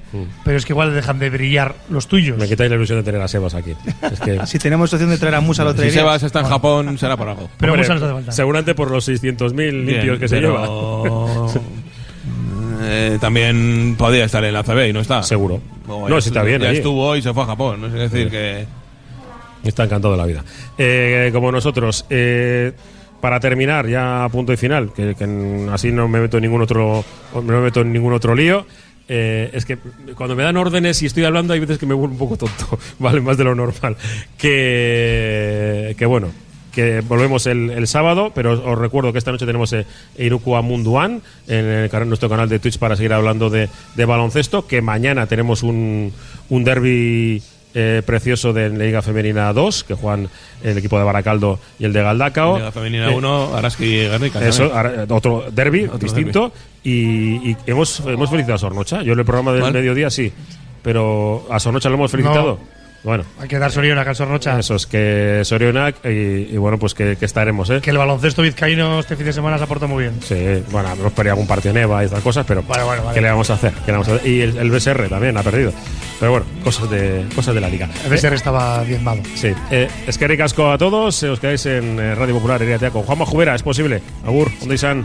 pero es que igual dejan de brillar los tuyos. Mm. Me quitáis la ilusión de tener a Sebas aquí. Es que, Si tenemos opción de traer a Musa, lo Si traería. Sebas está en Japón, será por algo. Pero Hombre, Musa nos hace falta. Seguramente por los 600.000 limpios Bien, que se pero- lleva. Eh, también podía estar en la CB y no está. Seguro. O No, si está bien Ya allí. estuvo y se fue a Japón. No sé qué decir que. Está encantado de la vida. Eh, como nosotros, eh, para terminar, ya a punto y final, que, así no me meto en ningún otro, no me meto en ningún otro lío. eh, es que cuando me dan órdenes y estoy hablando hay veces que me vuelvo un poco tonto, vale, más de lo normal. Que, que bueno, que volvemos el, el sábado, pero os, os recuerdo que esta noche tenemos eh, Irukua Munduan en el nuestro canal de Twitch para seguir hablando de, de baloncesto, que mañana tenemos un, un derby eh, precioso de Liga Femenina 2, que juegan el equipo de Baracaldo y el de Galdacao. Liga Femenina Eh, 1, Araski y Guernica. eso, ahora, otro derby Otro distinto. Y, y hemos, hemos felicitado a Sornocha. Yo en el programa del ¿Cuál? mediodía sí, pero a Sornocha lo hemos felicitado. Bueno, Hay que dar Soriona a Calzorrocha. eso es que Sorionak y, y bueno, pues que, que estaremos, ¿eh? Que el baloncesto vizcaíno este fin de semana se aporta muy bien. Sí, bueno, hemos perdido algún partido en Eva y estas cosas, pero Vale, vale, vale. ¿qué le vamos a hacer? ¿Qué le vamos a hacer? Y el, el BSR también ha perdido. Pero bueno, cosas de, cosas de la liga. El BSR estaba diezmado. Sí, eh, es que ricasco a todos. eh, os quedáis en eh, Radio Popular, Eriatea, con Juanma Jubera, es posible. Agur, ¿dónde están?